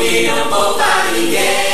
pop não poupa ninguém.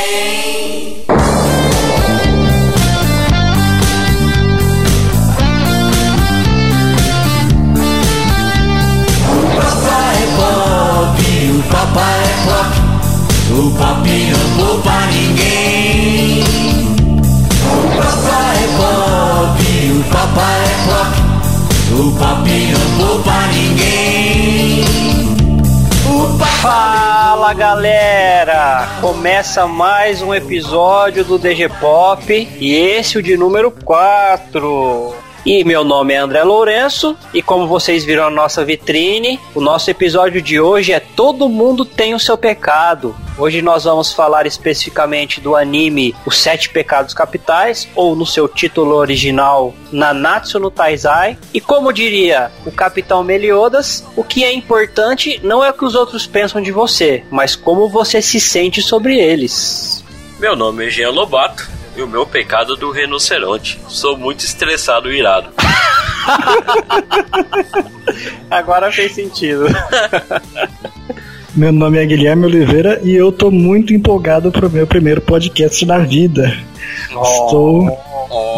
Começa mais um episódio do DG Pop e esse é o de número 4. E meu nome é André Lourenço e como vocês viram na nossa vitrine, o nosso episódio de hoje é Todo Mundo Tem o Seu Pecado. Hoje nós vamos falar especificamente do anime Os Sete Pecados Capitais, ou no seu título original, Nanatsu no Taizai. E como diria o Capitão Meliodas, o que é importante não é o que os outros pensam de você, mas como você se sente sobre eles. Meu nome é Jean Lobato e o meu pecado do rinoceronte. Sou muito estressado e irado. Agora fez sentido. Meu nome é Guilherme Oliveira e eu tô muito empolgado pro meu primeiro podcast na vida. Estou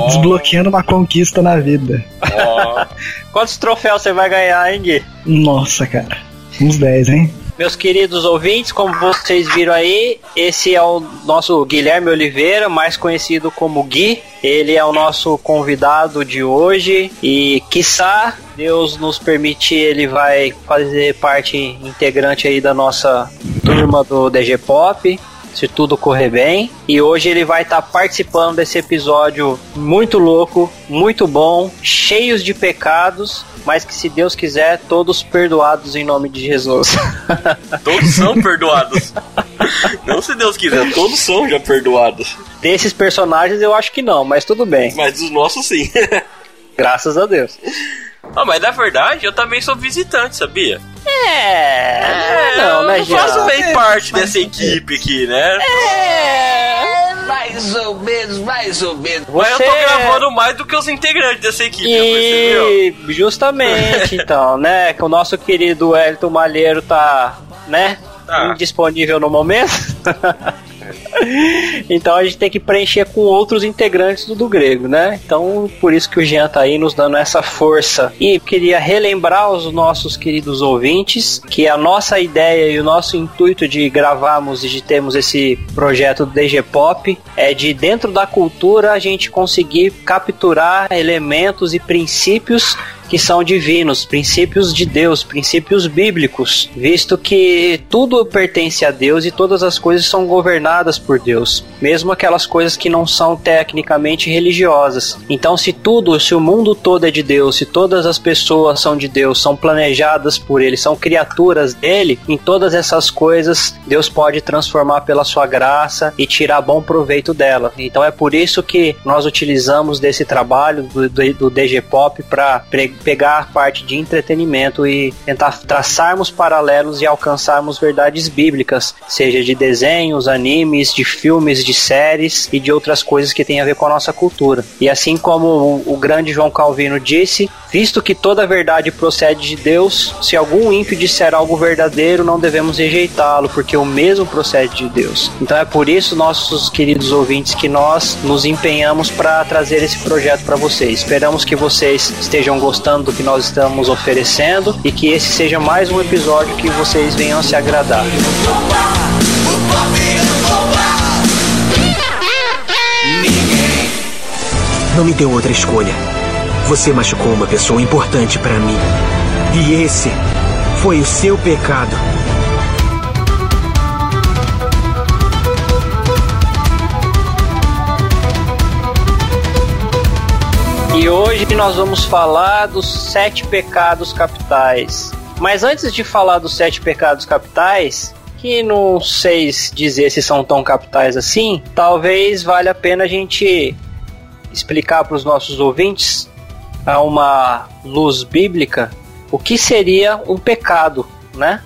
desbloqueando uma conquista na vida. Ó, Quantos troféus você vai ganhar, hein, Gui? Nossa, cara. Uns 10, hein? Meus queridos ouvintes, como vocês viram aí, esse é o nosso Guilherme Oliveira, mais conhecido como Gui. Ele é o nosso convidado de hoje e, quiçá, Deus nos permitir, ele vai fazer parte integrante aí da nossa turma do DG Pop. Se tudo correr bem. E hoje ele vai estar participando desse episódio muito louco, muito bom, cheios de pecados, mas que se Deus quiser, todos perdoados em nome de Jesus. todos são perdoados. Não se Deus quiser, todos são já perdoados. Desses personagens eu acho que não, mas tudo bem. Mas dos nossos sim. Graças a Deus. Ah, mas na verdade eu também sou visitante, sabia? É, não, né, eu faço bem parte dessa equipe aqui, né? É, mais ou menos, mais ou menos. Mas eu tô gravando mais do que os integrantes dessa equipe, percebeu? E justamente, então, né, que o nosso querido Elton Malheiro tá, né, Tá. indisponível no momento. então a gente tem que preencher com outros integrantes do, do grego, né? Então por isso que o Jean tá aí nos dando essa força. E queria relembrar aos nossos queridos ouvintes que a nossa ideia e o nosso intuito de gravarmos e de termos esse projeto do DG Pop é de dentro da cultura a gente conseguir capturar elementos e princípios que são divinos, princípios de Deus, princípios bíblicos, visto que tudo pertence a Deus e todas as coisas são governadas por Deus, mesmo aquelas coisas que não são tecnicamente religiosas. Então, se tudo, se o mundo todo é de Deus, se todas as pessoas são de Deus, são planejadas por Ele, são criaturas dele, em todas essas coisas Deus pode transformar pela sua graça e tirar bom proveito dela. Então, é por isso que nós utilizamos desse trabalho do, do, do DG Pop para pegar a parte de entretenimento e tentar traçarmos paralelos e alcançarmos verdades bíblicas, seja de desenhos, animes, de filmes, de séries e de outras coisas que têm a ver com a nossa cultura. E assim como o, o grande João Calvino disse, visto que toda verdade procede de Deus, se algum ímpio disser algo verdadeiro, não devemos rejeitá-lo, porque o mesmo procede de Deus. Então é por isso, nossos queridos ouvintes, que nós nos empenhamos para trazer esse projeto para vocês. Esperamos que vocês estejam gostando do que nós estamos oferecendo e que esse seja mais um episódio que vocês venham se agradar. Não me deu outra escolha. Você machucou uma pessoa importante para mim. E esse foi o seu pecado. E hoje nós vamos falar dos sete pecados capitais. Mas antes de falar dos sete pecados capitais, que não sei dizer se são tão capitais assim, talvez valha a pena a gente explicar para os nossos ouvintes a uma luz bíblica o que seria um pecado, né?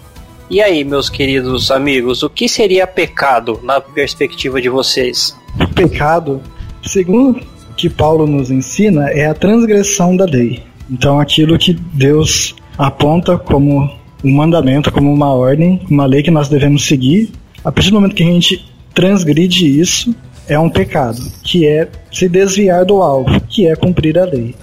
E aí, meus queridos amigos, o que seria pecado na perspectiva de vocês? Pecado, segundo que Paulo nos ensina, é a transgressão da lei. Então, aquilo que Deus aponta como um mandamento, como uma ordem, uma lei que nós devemos seguir, A partir do momento que a gente transgride isso, é um pecado, que é se desviar do alvo, que é cumprir a lei.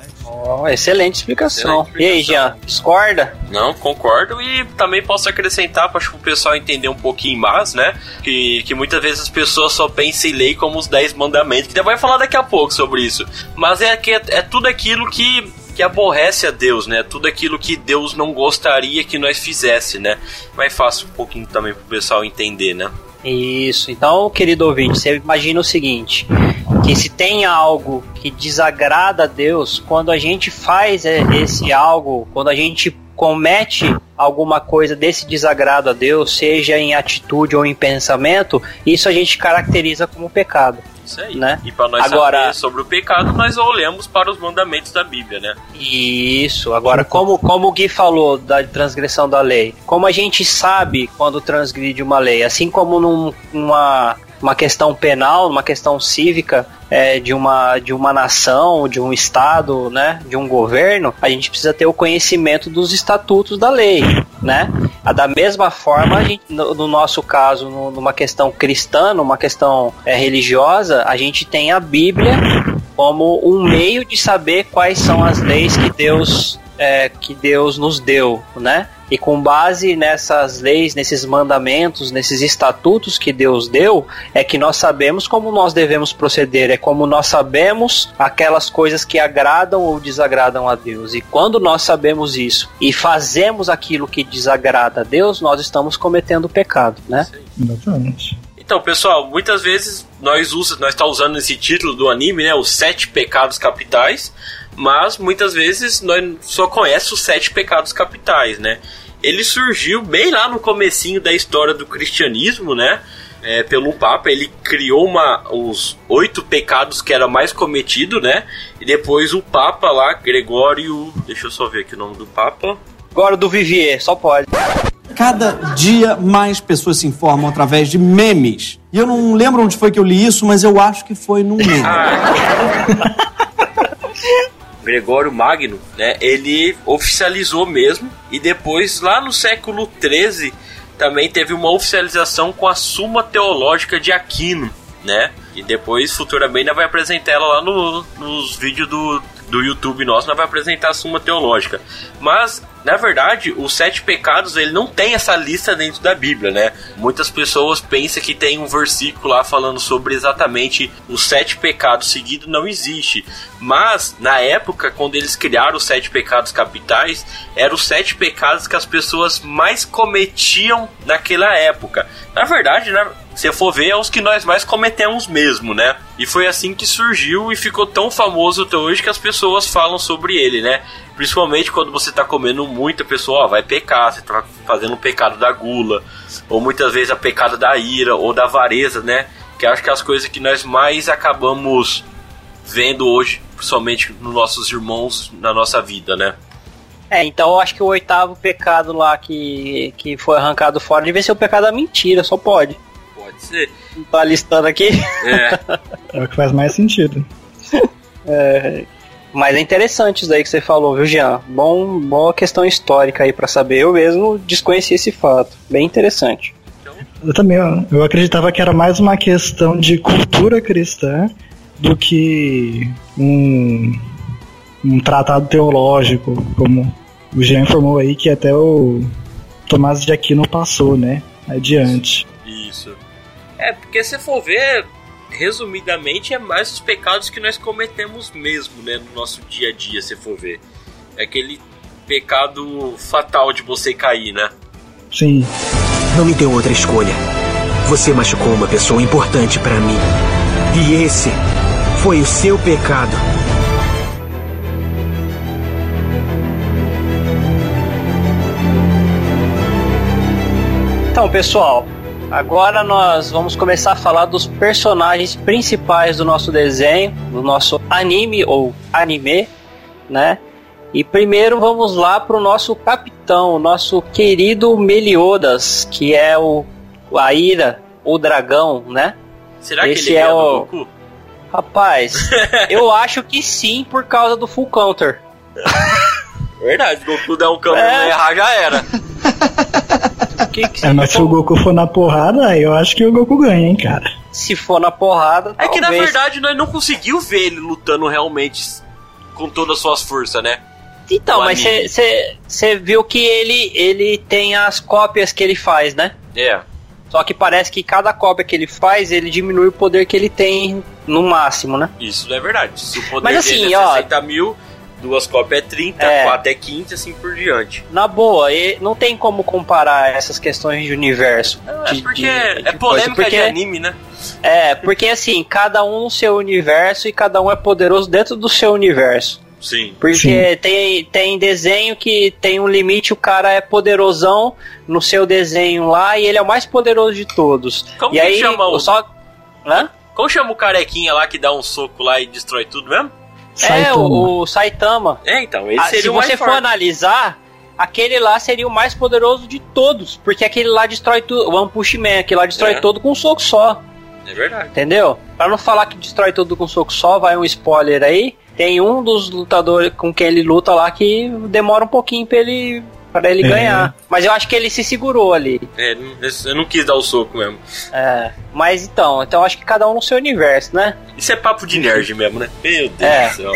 Oh, excelente, explicação. excelente explicação. E aí, Jean, discorda? Não, concordo e também posso acrescentar para o pessoal entender um pouquinho mais, né? Que, que muitas vezes as pessoas só pensam em lei como os 10 mandamentos, que vai falar daqui a pouco sobre isso. Mas é, que é, é tudo aquilo que que aborrece a Deus, né? Tudo aquilo que Deus não gostaria que nós fizesse, né? Mais fácil um pouquinho também pro pessoal entender, né? Isso. Então, querido ouvinte, você imagina o seguinte: que se tem algo que desagrada a Deus, quando a gente faz esse algo, quando a gente comete alguma coisa desse desagrado a Deus, seja em atitude ou em pensamento, isso a gente caracteriza como pecado. Isso aí. Né? E para nós Agora, saber sobre o pecado, nós olhamos para os mandamentos da Bíblia, né? Isso. Agora, como, como o Gui falou da transgressão da lei, como a gente sabe quando transgride uma lei, assim como num, numa uma questão penal, uma questão cívica é, de, uma, de uma nação, de um estado, né, de um governo, a gente precisa ter o conhecimento dos estatutos da lei, né? Da mesma forma, gente, no, no, nosso caso, no, numa questão cristã, numa questão é, religiosa, a gente tem a Bíblia como um meio de saber quais são as leis que Deus é, que Deus nos deu, né? E com base nessas leis, nesses mandamentos, nesses estatutos que Deus deu, é que nós sabemos como nós devemos proceder, é como nós sabemos aquelas coisas que agradam ou desagradam a Deus. E quando nós sabemos isso e fazemos aquilo que desagrada a Deus, nós estamos cometendo pecado, né? Exatamente. Então, pessoal, muitas vezes nós usa, nós está usando esse título do anime, né, os sete pecados capitais, mas muitas vezes nós só conhecemos os sete pecados capitais, né? Ele surgiu bem lá no comecinho da história do cristianismo, né? É, pelo Papa, ele criou uma, os oito pecados que era mais cometido, né? E depois o Papa lá, Gregório. Deixa eu só ver aqui o nome do Papa. Agora do Vivier, só pode. Cada dia mais pessoas se informam através de memes. E eu não lembro onde foi que eu li isso, mas eu acho que foi num meme. Ah. Gregório Magno, né, ele oficializou mesmo e depois lá no século 13 também teve uma oficialização com a Suma Teológica de Aquino, né? E depois futuramente ainda vai apresentar ela lá no, nos vídeos do, do YouTube nosso, nós vai apresentar a Suma Teológica. Mas na verdade, os sete pecados ele não tem essa lista dentro da Bíblia, né? Muitas pessoas pensam que tem um versículo lá falando sobre exatamente os sete pecados seguidos, não existe. Mas na época, quando eles criaram os sete pecados capitais, eram os sete pecados que as pessoas mais cometiam naquela época. Na verdade, né? se for ver, é os que nós mais cometemos mesmo, né? E foi assim que surgiu e ficou tão famoso até hoje que as pessoas falam sobre ele, né? Principalmente quando você está comendo muito, a pessoa ó, vai pecar, você está fazendo o pecado da gula, ou muitas vezes a pecado da ira ou da avareza, né? Que acho que é as coisas que nós mais acabamos vendo hoje, principalmente nos nossos irmãos na nossa vida, né? É, então eu acho que o oitavo pecado lá que, que foi arrancado fora devia ser o pecado da mentira, só pode. Pode ser. Não tá listando aqui? É. é o que faz mais sentido. é, mas é interessante isso daí que você falou, viu, Jean? Bom, boa questão histórica aí para saber. Eu mesmo desconheci esse fato. Bem interessante. Eu também, eu acreditava que era mais uma questão de cultura cristã do que um, um tratado teológico, como o Jean informou aí, que até o Tomás de Aquino passou, né? Adiante. Isso. É, porque se for ver, resumidamente, é mais os pecados que nós cometemos mesmo, né, no nosso dia a dia, se for ver. É aquele pecado fatal de você cair, né? Sim. Não me deu outra escolha. Você machucou uma pessoa importante para mim. E esse foi o seu pecado. Então, pessoal, Agora nós vamos começar a falar dos personagens principais do nosso desenho, do nosso anime ou anime, né? E primeiro vamos lá pro nosso capitão, o nosso querido Meliodas, que é o a ira, o dragão, né? Será Esse que ele é, é o Goku? Rapaz, eu acho que sim por causa do Full Counter. Verdade, Goku dá um câmbio é. errar já era. que, que É, mas se o Goku for na porrada, aí eu acho que o Goku ganha, hein, cara. se for na porrada, É que na talvez. verdade nós não conseguiu ver ele lutando realmente com todas as suas forças, né? Então, o mas você viu que ele, ele tem as cópias que ele faz, né? É. Só que parece que cada cópia que ele faz, ele diminui o poder que ele tem no máximo, né? Isso não é verdade. Se o poder Mas assim, dele é ó- 60 mil, duas cópias é 30, É. quatro é 15, assim por diante. Na boa, e não tem como comparar essas questões de universo. É de- porque de- é de polêmica porque- de anime, né? É, porque assim, cada um no seu universo e cada um é poderoso dentro do seu universo. Sim. Porque Sim. tem, tem desenho que tem um limite, o cara é poderosão no seu desenho lá e ele é o mais poderoso de todos. Como e que aí, chama o- só. Hã? Como chama o carequinha lá que dá um soco lá e destrói tudo mesmo? É, Saitama. o, o Saitama. É, então, ele Ah, seria se o mais você for forte. analisar, aquele lá seria o mais poderoso de todos. Porque aquele lá destrói tudo. O One Punch Man, aquele lá destrói É. tudo com um soco só. É verdade. Entendeu? Pra não falar que destrói tudo com um soco só, vai um spoiler aí. Tem um dos lutadores com quem ele luta lá que demora um pouquinho pra ele, pra ele É. ganhar. Mas eu acho que ele se segurou ali. É, eu não quis dar o soco mesmo. É. Mas então, então eu acho que cada um no seu universo, né? Isso é papo de nerd mesmo, né? Meu Deus É. do céu.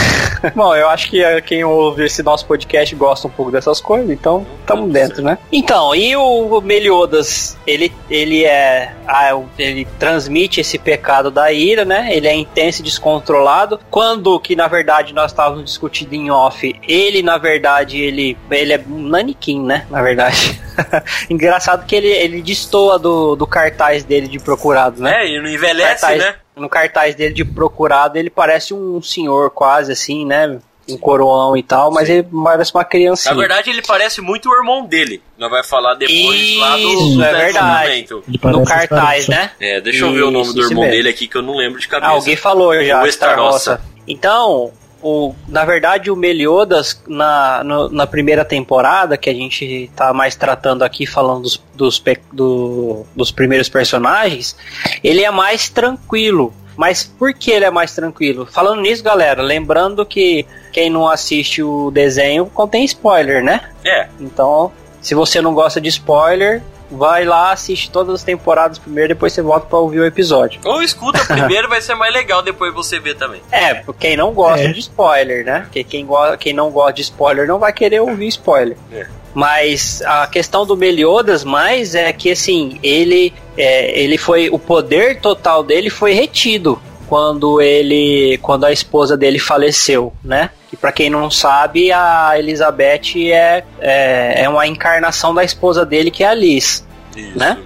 Bom, eu acho que eh, quem ouve esse nosso podcast gosta um pouco dessas coisas, então estamos dentro, né? Então, e o Meliodas, ele, ele é. ah, ele transmite esse pecado da ira, né? Ele é intenso e descontrolado. Quando que na verdade nós estávamos discutindo em off, ele na verdade ele, ele é um naniquim, né? Na verdade. Engraçado que ele, ele destoa do, do cartaz dele de procurado, né? É, e não envelhece, cartaz, né? No cartaz dele de procurado, ele parece um senhor quase assim, né? Um coroão e tal, mas Sim. ele parece uma criancinha. Na verdade, ele parece muito o irmão dele. Nós vai falar depois lá do, Isso, é verdade. no cartaz, né? É, deixa eu ver o nome Isso, do isso irmão mesmo. dele aqui que eu não lembro de cabeça. Ah, alguém falou já, O Estarossa. Então, o, na verdade, o Meliodas, na, no- na primeira temporada, que a gente tá mais tratando aqui, falando dos, dos, do- dos primeiros personagens, ele é mais tranquilo. Mas por que ele é mais tranquilo? Falando nisso, galera, lembrando que quem não assiste o desenho contém spoiler, né? É, Então, se você não gosta de spoiler, vai lá, assiste todas as temporadas primeiro, depois você volta pra ouvir o episódio. ou escuta primeiro, vai ser mais legal depois você ver também. É, pra quem não gosta É. de spoiler, né? Porque quem, go quem não gosta de spoiler não vai querer ouvir spoiler. É. Mas a questão do Meliodas mais é que assim, ele, é, ele foi. O poder total dele foi retido quando ele. quando a esposa dele faleceu, né? Que pra quem não sabe, a Elizabeth é, é, é uma encarnação da esposa dele, que é a Liz. Isso. Né?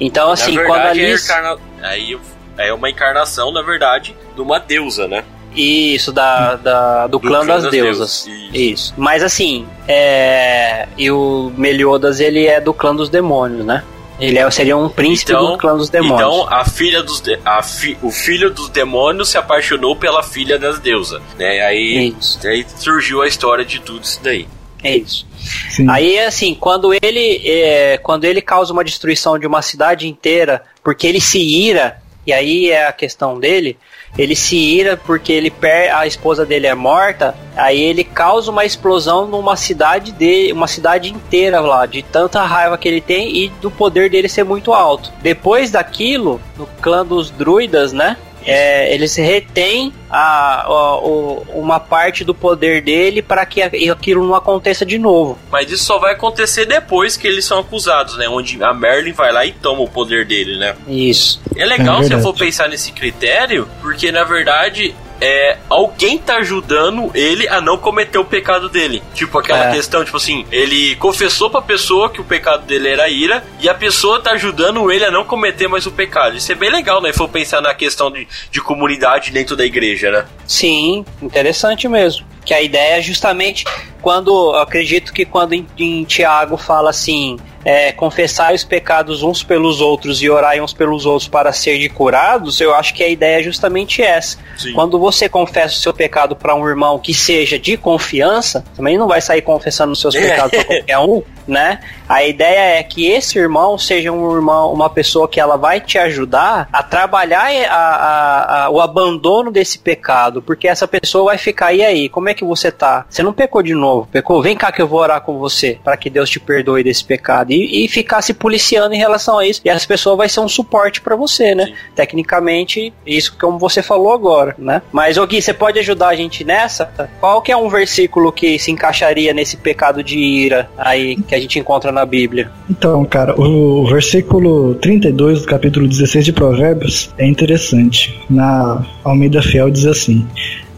Então, assim, na quando a verdade, Liz. é, encarna... aí é uma encarnação, na verdade, de uma deusa, né? Isso, da, da- do, clã, das, deusas. Isso. Isso. Mas assim, é... e o Meliodas, ele é do clã dos demônios, né? Ele é- seria um príncipe Então- do clã dos demônios. Então, a filha dos de- a fi- o filho dos demônios se apaixonou pela filha das deusas, né? Aí, aí surgiu a história de tudo isso daí. É isso. Sim. Aí, assim, quando ele, é, quando ele causa uma destruição de uma cidade inteira, porque ele se ira, e aí é a questão dele, ele se ira porque ele per a esposa dele é morta, aí ele causa uma explosão numa cidade de uma cidade inteira lá, de tanta raiva que ele tem e do poder dele ser muito alto. Depois daquilo, no clã dos druidas, né? É, eles retêm a, a- o- uma parte do poder dele para que aquilo não aconteça de novo. Mas isso só vai acontecer depois que eles são acusados, né? Onde a Merlin vai lá e toma o poder dele, né? Isso. É legal É se eu for pensar nesse critério, porque na verdade é alguém tá ajudando ele a não cometer o pecado dele. Tipo aquela É. questão, tipo assim, ele confessou pra pessoa que o pecado dele era ira e a pessoa tá ajudando ele a não cometer mais o pecado. Isso é bem legal, né? Se for pensar na questão de, de comunidade dentro da igreja, né? Sim, interessante mesmo. Que a ideia é justamente quando, eu acredito que quando em, em Tiago fala assim, é, confessar os pecados uns pelos outros e orar uns pelos outros para serem curados, eu acho que a ideia é justamente essa. Sim. Quando você confessa o seu pecado para um irmão que seja de confiança, também não vai sair confessando os seus pecados para qualquer um, né? A ideia é que esse irmão seja um irmão, uma pessoa que ela vai te ajudar a trabalhar a- a- a- o abandono desse pecado, porque essa pessoa vai ficar, e aí, como é que você tá? Você não pecou de novo? pecou, vem cá que eu vou orar com você, para que Deus te perdoe desse pecado. E, e ficar se policiando em relação a isso. E essa pessoa vai ser um suporte para você, né? Sim. Tecnicamente, isso como você falou agora, né? Mas, ô Gui, você pode ajudar a gente nessa? Qual que é um versículo que se encaixaria nesse pecado de ira aí que a gente encontra na Bíblia? Então, cara, o versículo 32 do capítulo 16 de Provérbios é interessante. Na Almeida Fiel diz assim: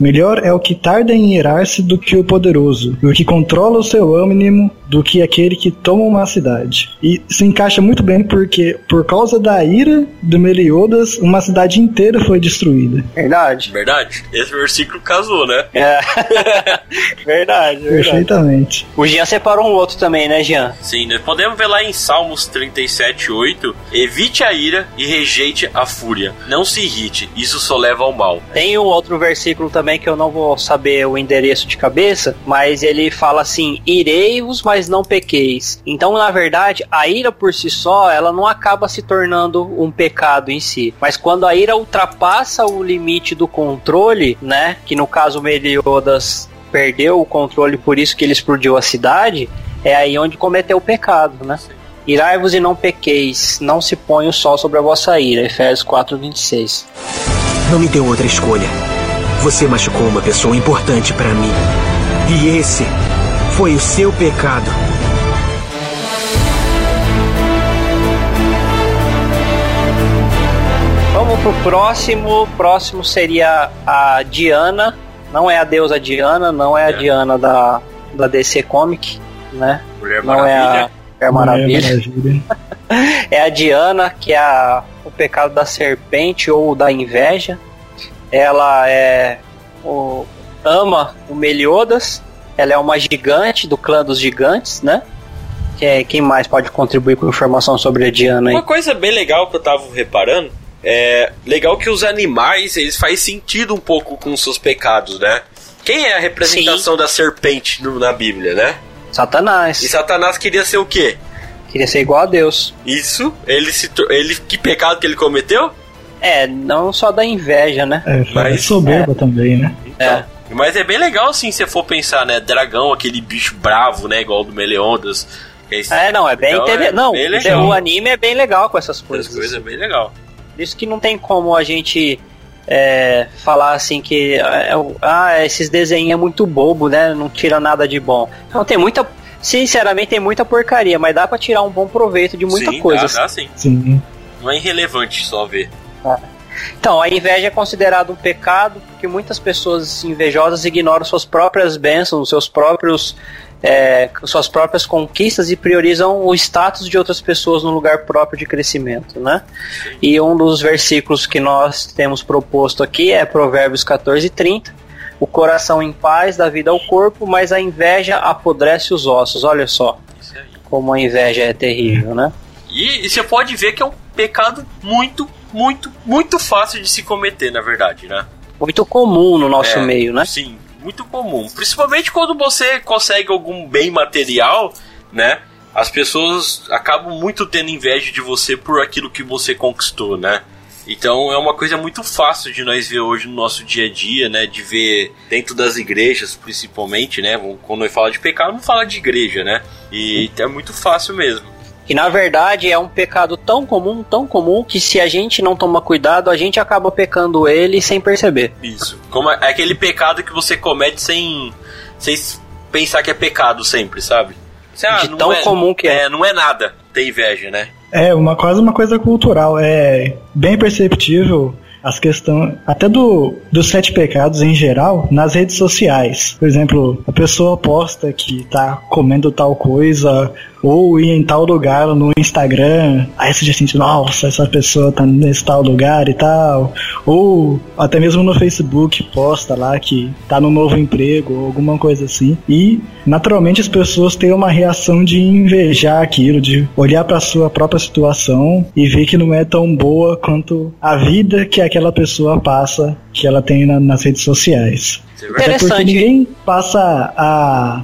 Melhor é o que tarda em irar-se do que o poderoso, e o que controla o seu ânimo do que aquele que toma uma cidade. E se encaixa muito bem porque, por causa da ira do Meliodas, uma cidade inteira foi destruída. Verdade. Verdade. Esse versículo casou, né? É. verdade, verdade. Perfeitamente. O Jean separou um outro também, né, Jean? Sim, nós podemos ver lá em Salmos 37, 8: Evite a ira e rejeite a fúria. Não se irrite, isso só leva ao mal. Tem um outro versículo também que eu não vou saber o endereço de cabeça, mas ele fala assim: irei-vos, mas não pequeis. Então, na verdade, a ira por si só, ela não acaba se tornando um pecado em si. Mas quando a ira ultrapassa o limite do controle, né? Que no caso Meliodas perdeu o controle, por isso que ele explodiu a cidade, é aí onde cometeu o pecado, né? Irai-vos e não pequeis, não se põe o sol sobre a vossa ira. Efésios 4, 26. Não me deu outra escolha. Você machucou uma pessoa importante para mim. E esse foi o seu pecado. Vamos pro próximo. Próximo seria a Diana. Não é a deusa Diana, não é a é. Diana da, da DC Comic, né? Mulher não Maravilha. é a é Maravilha. é a Diana, que é a, o pecado da serpente ou da inveja ela é o, ama o Meliodas, ela é uma gigante do clã dos gigantes, né? Que é, quem mais pode contribuir com informação sobre a Diana aí? Uma coisa bem legal que eu tava reparando é legal que os animais eles fazem sentido um pouco com os seus pecados, né? Quem é a representação Sim. da serpente no, na Bíblia, né? Satanás. E Satanás queria ser o quê? Queria ser igual a Deus. Isso. Ele se ele que pecado que ele cometeu? É, não só da inveja, né? É, mas soberba é. também, né? Então, é. Mas é bem legal assim, se for pensar, né? Dragão, aquele bicho bravo, né? Igual do Meleondas. É, é, não, é bem interessante. É não, bem o anime é bem legal com essas coisas. Essas coisas é bem legal. Isso que não tem como a gente é, falar assim que é, ah, esses desenhos é muito bobo, né? Não tira nada de bom. Então tem muita. Sinceramente, tem muita porcaria, mas dá para tirar um bom proveito de muita sim, coisa. Dá, dá sim. sim. Não é irrelevante só ver. Então, a inveja é considerada um pecado porque muitas pessoas invejosas ignoram suas próprias bênçãos, seus próprios, é, suas próprias conquistas e priorizam o status de outras pessoas no lugar próprio de crescimento, né? E um dos versículos que nós temos proposto aqui é Provérbios 14, 30. O coração em paz dá vida ao corpo, mas a inveja apodrece os ossos. Olha só como a inveja é terrível, né? E, e você pode ver que é um pecado muito muito, muito fácil de se cometer, na verdade, né? Muito comum no nosso é, meio, né? Sim, muito comum. Principalmente quando você consegue algum bem material, né? As pessoas acabam muito tendo inveja de você por aquilo que você conquistou, né? Então é uma coisa muito fácil de nós ver hoje no nosso dia a dia, né? De ver dentro das igrejas, principalmente, né? Quando nós fala de pecado, não fala de igreja, né? E é muito fácil mesmo que na verdade é um pecado tão comum, tão comum, que se a gente não toma cuidado, a gente acaba pecando ele sem perceber. Isso. Como é, é aquele pecado que você comete sem, sem pensar que é pecado sempre, sabe? Ah, De tão é, comum que é. é. Não é nada ter inveja, né? É, uma, quase uma coisa cultural. É bem perceptível as questões, até do, dos sete pecados em geral, nas redes sociais. Por exemplo, a pessoa posta que tá comendo tal coisa, ou ir em tal lugar no Instagram, aí você já sente, nossa, essa pessoa tá nesse tal lugar e tal. Ou até mesmo no Facebook posta lá que tá no novo emprego, ou alguma coisa assim. E naturalmente as pessoas têm uma reação de invejar aquilo, de olhar para sua própria situação e ver que não é tão boa quanto a vida que aquela pessoa passa, que ela tem na, nas redes sociais. Até porque ninguém passa a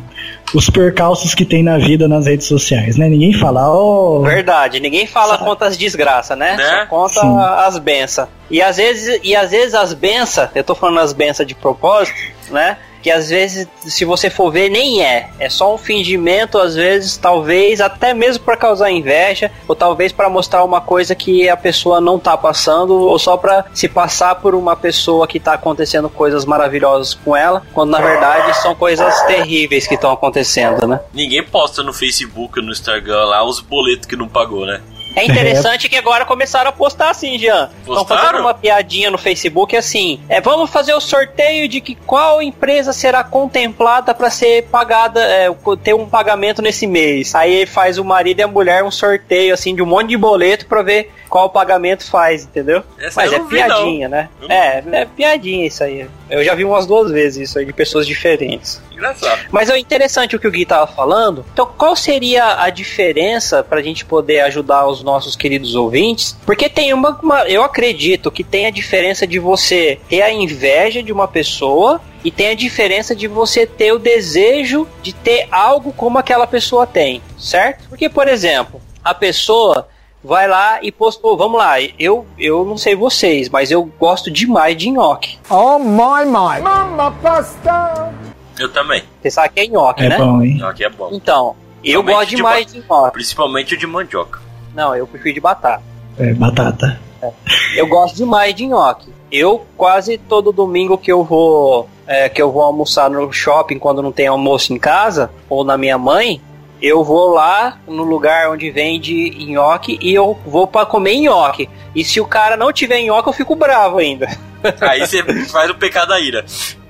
os percalços que tem na vida nas redes sociais, né? Ninguém fala, oh. Verdade, ninguém fala sabe? conta as desgraças, né? né? Só conta Sim. as bênçãos. E às vezes, e às vezes as bênçãos, eu tô falando as bênçãos de propósito, né? Que às vezes, se você for ver, nem é. É só um fingimento, às vezes, talvez, até mesmo para causar inveja, ou talvez para mostrar uma coisa que a pessoa não tá passando, ou só para se passar por uma pessoa que tá acontecendo coisas maravilhosas com ela, quando na verdade são coisas terríveis que estão acontecendo, né? Ninguém posta no Facebook, no Instagram lá os boletos que não pagou, né? É interessante que agora começaram a postar assim, Jean. Estão fazendo uma piadinha no Facebook assim. É, vamos fazer o sorteio de que qual empresa será contemplada para ser pagada, é, ter um pagamento nesse mês. Aí faz o marido e a mulher um sorteio assim de um monte de boleto para ver qual pagamento faz, entendeu? Essa Mas é vi, piadinha, não. né? Não É, é piadinha isso aí. Eu já vi umas duas vezes isso aí de pessoas diferentes. Engraçado. Mas é interessante o que o Gui tava falando. Então, qual seria a diferença pra gente poder ajudar os nossos queridos ouvintes? Porque tem uma, uma- Eu acredito que tem a diferença de você ter a inveja de uma pessoa e tem a diferença de você ter o desejo de ter algo como aquela pessoa tem, certo? Porque, por exemplo, a pessoa vai lá e postou, vamos lá, eu, eu não sei vocês, mas eu gosto demais de nhoque. Eu também. Você sabe que é nhoque, É né? bom, hein? Aqui é bom. Então, eu gosto de demais de nhoque. Principalmente o de mandioca. Não, eu prefiro de batata. É, batata. Eu gosto demais de nhoque. Eu quase todo domingo que eu vou é, que eu vou almoçar no shopping quando não tem almoço em casa ou na minha mãe, eu vou lá no lugar onde vende nhoque e eu vou para comer nhoque. E se o cara não tiver nhoque, eu fico bravo ainda. Aí você faz o pecado da ira.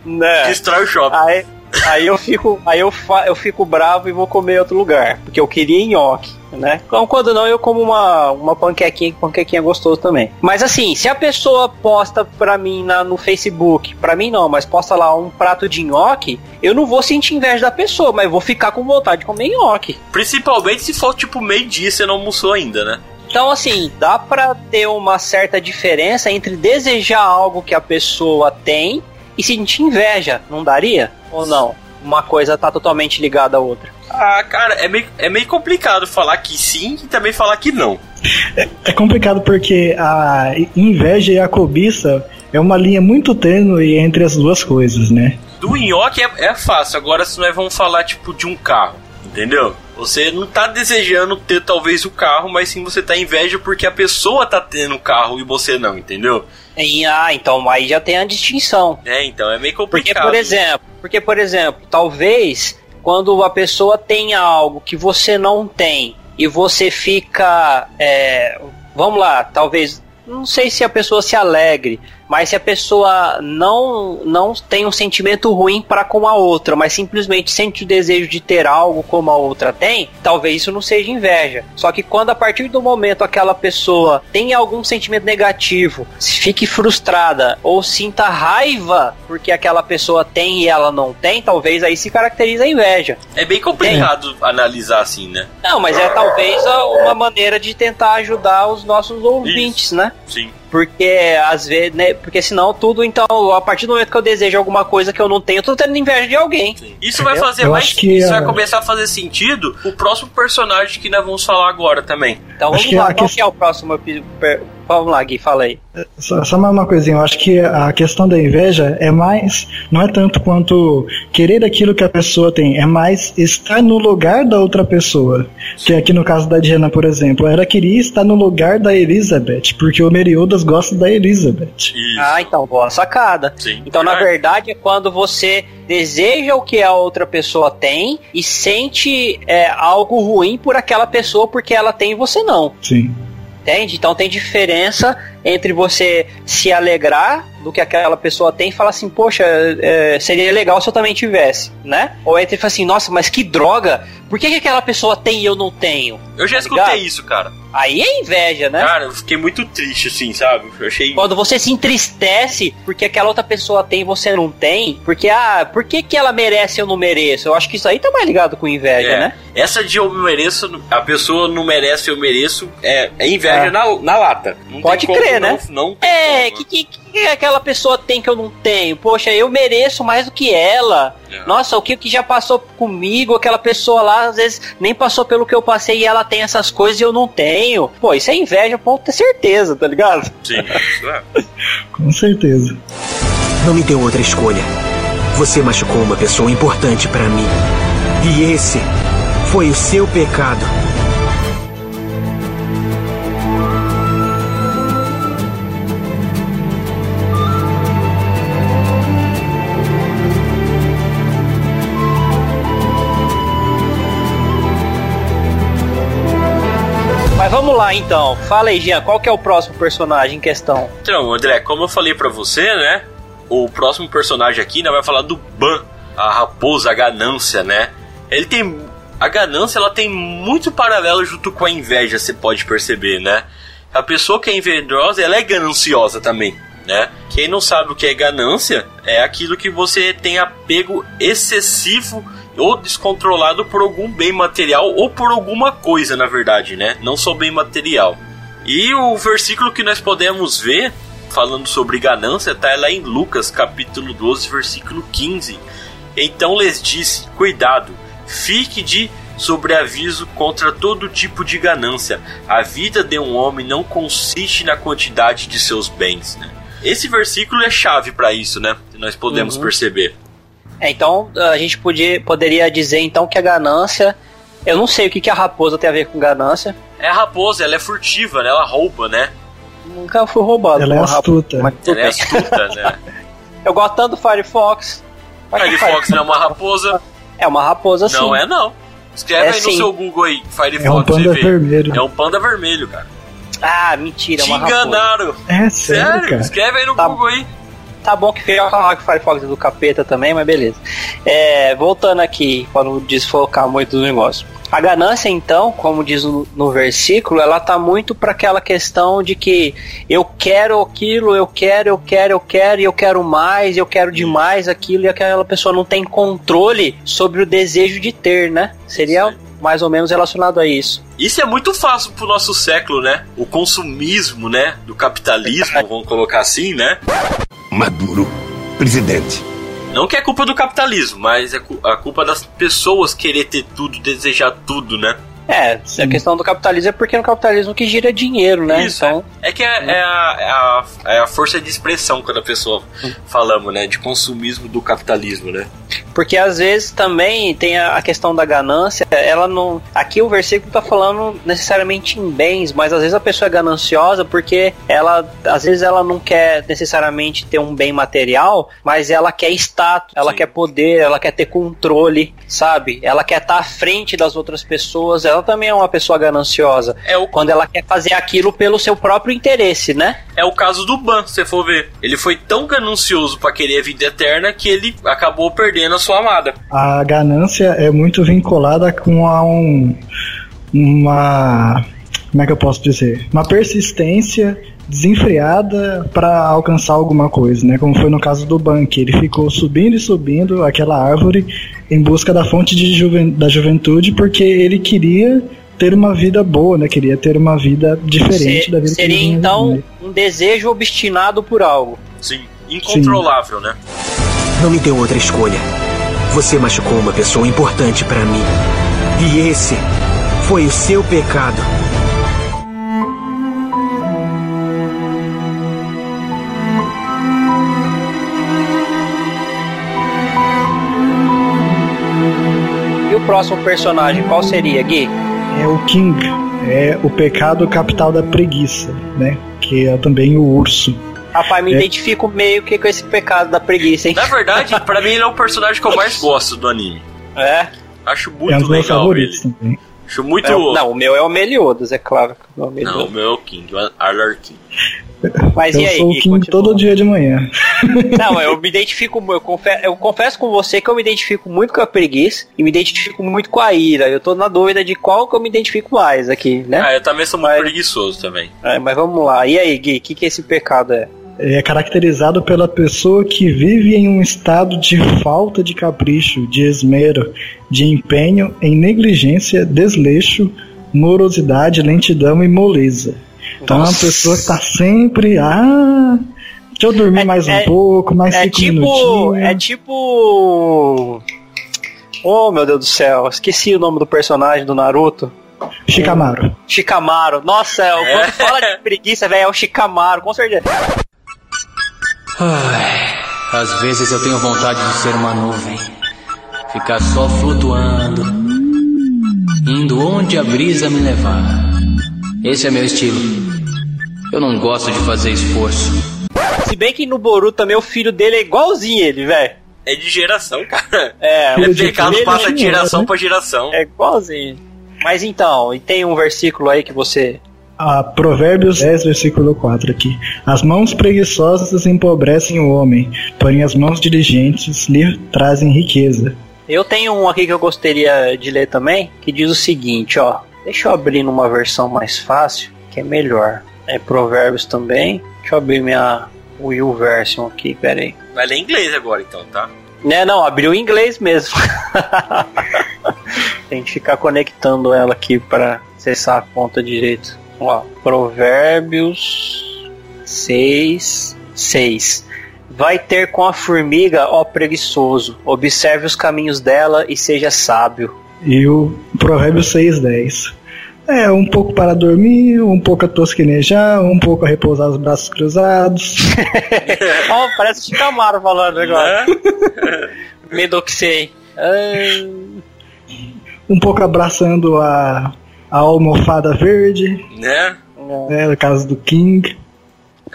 Né? Destrói o shopping. Aí, aí eu fico, aí eu, fa- eu fico bravo e vou comer em outro lugar, porque eu queria nhoque, né? Então, quando não, eu como uma, uma panquequinha, que panquequinha é gostoso também. Mas assim, se a pessoa posta pra mim na, no Facebook, pra mim não, mas posta lá um prato de nhoque, eu não vou sentir inveja da pessoa, mas vou ficar com vontade de comer nhoque. Principalmente se for tipo meio-dia e você não almoçou ainda, né? Então, assim, dá pra ter uma certa diferença entre desejar algo que a pessoa tem e sentir inveja, não daria? Ou não? Uma coisa tá totalmente ligada à outra. Ah, cara, é meio, é meio complicado falar que sim e também falar que não. É complicado porque a inveja e a cobiça é uma linha muito tênue entre as duas coisas, né? Do nhoque é, é fácil, agora se nós vamos falar tipo de um carro, entendeu? Você não tá desejando ter talvez o carro, mas sim você tá inveja porque a pessoa tá tendo o carro e você não, entendeu? E, ah, então aí já tem a distinção. É, então é meio Porque, complicado. por exemplo, porque, por exemplo, talvez quando a pessoa tenha algo que você não tem e você fica. é, vamos lá, talvez. Não sei se a pessoa se alegre, mas se a pessoa não não tem um sentimento ruim para com a outra, mas simplesmente sente o desejo de ter algo como a outra tem, talvez isso não seja inveja. Só que quando a partir do momento aquela pessoa tem algum sentimento negativo, se fique frustrada ou sinta raiva porque aquela pessoa tem e ela não tem, talvez aí se caracteriza a inveja. É bem complicado analisar assim, né? Não, mas é talvez uma maneira de tentar ajudar os nossos ouvintes, né? Sim. Porque às vezes, né? Porque senão tudo, então, a partir do momento que eu desejo alguma coisa que eu não tenho, eu tô tendo inveja de alguém. Isso vai fazer Eu mais. acho que isso a- vai começar a fazer sentido o próximo personagem que nós vamos falar agora também. Então Acho vamos que lá, a qual que é o próximo Vamos lá, Gui, fala aí. Só, só mais uma coisinha, eu acho que a questão da inveja é mais, não é tanto quanto querer aquilo que a pessoa tem, é mais estar no lugar da outra pessoa. Que aqui no caso da Diana, por exemplo, ela queria estar no lugar da Elizabeth, porque o Meriodas gosta da Elizabeth. Isso. Ah, então, boa sacada. Sim. Então, na Verdade. verdade, é quando você deseja o que a outra pessoa tem e sente é, algo ruim por aquela pessoa porque ela tem e você não. Sim. Entende? Então tem diferença entre você se alegrar do que aquela pessoa tem e falar assim, poxa, é, seria legal se eu também tivesse, né? Ou entre falar assim, nossa, mas que droga, por que, que aquela pessoa tem e eu não tenho? Eu já Tá escutei ligado? isso, cara. Aí é inveja, né? Cara, eu fiquei muito triste, assim, sabe? Eu achei. Quando você se entristece porque aquela outra pessoa tem e você não tem, porque, ah, por que, que ela merece e eu não mereço? Eu acho que isso aí tá mais ligado com inveja, É, né? Essa de eu mereço, a pessoa não merece, eu mereço, é, é inveja É. na, na lata. Não Pode crer, né? Não, É, como, que, que, que aquela pessoa tem que eu não tenho? Poxa, eu mereço mais do que ela. É. Nossa, o que, que já passou comigo? Aquela pessoa lá, às vezes, nem passou pelo que eu passei e ela tem essas coisas e eu não tenho. Pô, isso é inveja, pode ter certeza, tá ligado? Sim, isso é. Com certeza. Não me deu outra escolha. Você machucou uma pessoa importante para mim. E esse foi o seu pecado. Vamos lá então. Fala aí, Jean, qual que é o próximo personagem em questão? Então, André, como eu falei pra você, né? O próximo personagem aqui né, vai falar do Ban, a raposa, a ganância, né? Ele tem. A ganância ela tem muito paralelo junto com a inveja, você pode perceber, né? A pessoa que é invejosa, ela é gananciosa também, né? Quem não sabe o que é ganância, é aquilo que você tem apego excessivo ou descontrolado por algum bem material ou por alguma coisa, na verdade, né? Não só bem material. E o versículo que nós podemos ver falando sobre ganância está lá em Lucas, capítulo 12, versículo 15. Então lhes disse: Cuidado, fique de sobreaviso contra todo tipo de ganância. A vida de um homem não consiste na quantidade de seus bens. Né? Esse versículo é chave para isso, né? Nós podemos Uhum. perceber. É, então a gente podia, poderia dizer então que a ganância. Eu não sei o que, que a raposa tem a ver com ganância. É a raposa, ela é furtiva, né? Ela rouba, né? Nunca fui roubado. Ela é uma raposa, astuta. mas Ela é astuta, né? Eu gosto tanto do Firefox. Firefox não é uma raposa. É uma raposa sim. Não é não. Escreve É aí no sim. seu Google aí, Firefox, É um panda ver. vermelho. É um panda vermelho, cara. Ah, mentira, é Te uma raposa. enganaram. É sério, Sério? cara. Escreve aí no Tá. Google aí. Tá bom que feio falar que o Firefox é do capeta também, mas beleza. É, voltando aqui, para não desfocar muito do negócio. A ganância, então, como diz no, no versículo, ela tá muito para aquela questão de que eu quero aquilo, eu quero, eu quero, eu quero, e eu quero mais, eu quero demais aquilo, e aquela pessoa não tem controle sobre o desejo de ter, né? Seria Sim. mais ou menos relacionado a isso. Isso é muito fácil pro nosso século, né? O consumismo, né? Do capitalismo, vamos colocar assim, né? Maduro, presidente. Não que é culpa do capitalismo, mas é a culpa das pessoas querer ter tudo, desejar tudo, né? É, a questão do capitalismo é porque é no capitalismo que gira dinheiro, né? Isso, Então, É que é, é a, é, a, é a força de expressão quando a pessoa falamos, né? De consumismo do capitalismo, né? Porque às vezes também tem a questão da ganância, ela não. Aqui o versículo tá falando necessariamente em bens, mas às vezes a pessoa é gananciosa porque ela, às vezes ela não quer necessariamente ter um bem material, mas ela quer status, ela Sim. quer poder, ela quer ter controle, sabe? Ela quer estar à frente das outras pessoas, ela também é uma pessoa gananciosa. É o, Quando ela quer fazer aquilo pelo seu próprio interesse, né? é o caso do Ban, se você for ver. Ele foi tão ganancioso pra querer a vida eterna que ele acabou perdendo a sua amada. A ganância é muito vinculada com a um, uma. Como é que eu posso dizer? Uma persistência desenfreada para alcançar alguma coisa, né? Como foi no caso do Bank, ele ficou subindo e subindo aquela árvore em busca da fonte de juven- da juventude porque ele queria ter uma vida boa, né? Queria ter uma vida diferente Se- da vida que ele seria então um desejo obstinado por algo. Sim, incontrolável, né? Não me deu outra escolha. Você machucou uma pessoa importante para mim. E esse foi o seu pecado. E o próximo personagem, qual seria, Gui? É o King, é o pecado capital da preguiça, né? Que é também o urso. Rapaz, me É. identifico meio que com esse pecado da preguiça, hein? Na verdade, pra mim ele é o personagem que eu mais gosto do anime. É. Acho é um muito dos meus legal favoritos ele. também. Acho muito. É o- não, o meu é o Meliodas, é claro. que é o Não, o Meliodas. meu é o King, o Alarkin. Mas eu e aí, sou o King continua. todo dia de manhã. Não, eu me identifico, eu confesso, eu confesso com você que eu me identifico muito com a preguiça e me identifico muito com a ira. Eu tô na dúvida de qual que eu me identifico mais aqui, né? Ah, eu também sou muito Mas- preguiçoso também. É, mas vamos lá. E aí, Gui, o que, que esse pecado é? É caracterizado pela pessoa que vive em um estado de falta de capricho, de esmero, de empenho em negligência, desleixo, morosidade, lentidão e moleza. Então é uma Nossa. pessoa que tá sempre. Ah, deixa eu dormir É- mais um é- pouco, mais É cinco tipo. minutinhos. É tipo. Oh meu Deus do céu, esqueci o nome do personagem do Naruto. Shikamaru. Shikamaru. Nossa, É. quando fala de preguiça, velho, é o Shikamaru, com certeza. Às vezes eu tenho vontade de ser uma nuvem, ficar só flutuando, indo onde a brisa me levar. Esse é meu estilo. Eu não gosto de fazer esforço. Se bem que no Boruto também o filho dele é igualzinho ele, velho. É de geração, cara. É, É pecado passa de é- geração pra geração. É igualzinho. Mas então, e tem um versículo aí que você. Ah, Provérbios 10, versículo 4 aqui. As mãos preguiçosas empobrecem o homem, porém as mãos diligentes lhe trazem riqueza. Eu tenho um aqui que eu gostaria de ler também, que diz o seguinte, ó. Deixa eu abrir numa versão mais fácil, que é melhor. É Provérbios também. Deixa eu abrir minha Will Version aqui, pera aí. Vai ler inglês agora então, tá? Né, não, abriu em inglês mesmo. Tem que ficar conectando ela aqui para acessar a conta direito. Ó, Provérbios 6, 6. Vai ter com a formiga, ó preguiçoso, observe os caminhos dela e seja sábio. E o Provérbios 6, 10. É, um pouco para dormir, um pouco a tosquenejar, um pouco a repousar os braços cruzados. Ó, parece o Camaro falando agora. Né? Medoxei. Um pouco abraçando a, a almofada verde, Né? né, no caso do King.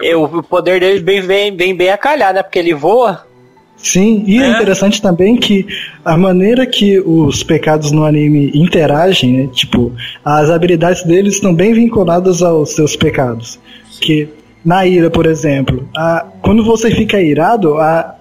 eu, o poder dele vem bem, bem, bem a calhar, né? Porque ele voa. Sim, e é. É. interessante também que a maneira que os pecados no anime interagem, né, tipo, as habilidades deles estão bem vinculadas aos seus pecados. Que na ira, por exemplo, a, quando você fica irado, a,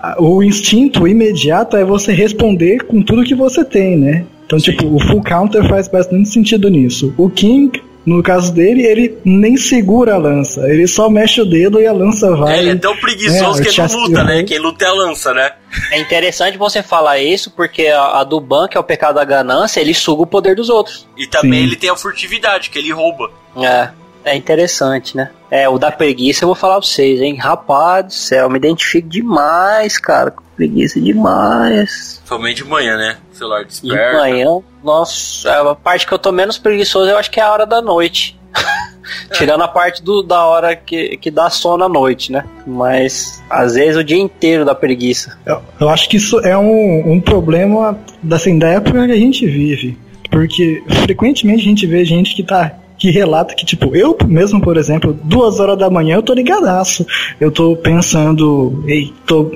a- o instinto imediato é você responder com tudo que você tem, né? Então, tipo, o full counter faz bastante sentido nisso. O King, no caso dele, ele nem segura a lança, ele só mexe o dedo e a lança vai. ele é tão preguiçoso É, que ele não luta, né? Quem luta é a lança, né? É interessante você falar isso, porque a, a do Ban, que é o pecado da ganância, ele suga o poder dos outros. E também Sim. ele tem a furtividade, que ele rouba. É. É interessante, né? É, o da preguiça eu vou falar pra vocês, hein? Rapaz do céu, eu me identifico demais, cara. Com preguiça demais. Somente de manhã, né? Celular De desperta. manhã, nossa, a parte que eu tô menos preguiçoso eu acho que é a hora da noite. Tirando a parte do, da hora que, que dá sono à noite, né? Mas às vezes o dia inteiro dá preguiça. Eu, eu acho que isso é um, um problema assim, da época que a gente vive. Porque frequentemente a gente vê gente que tá. Que relata que, tipo, eu mesmo, por exemplo, duas horas da manhã eu tô ligadaço. Eu tô pensando, ei, tô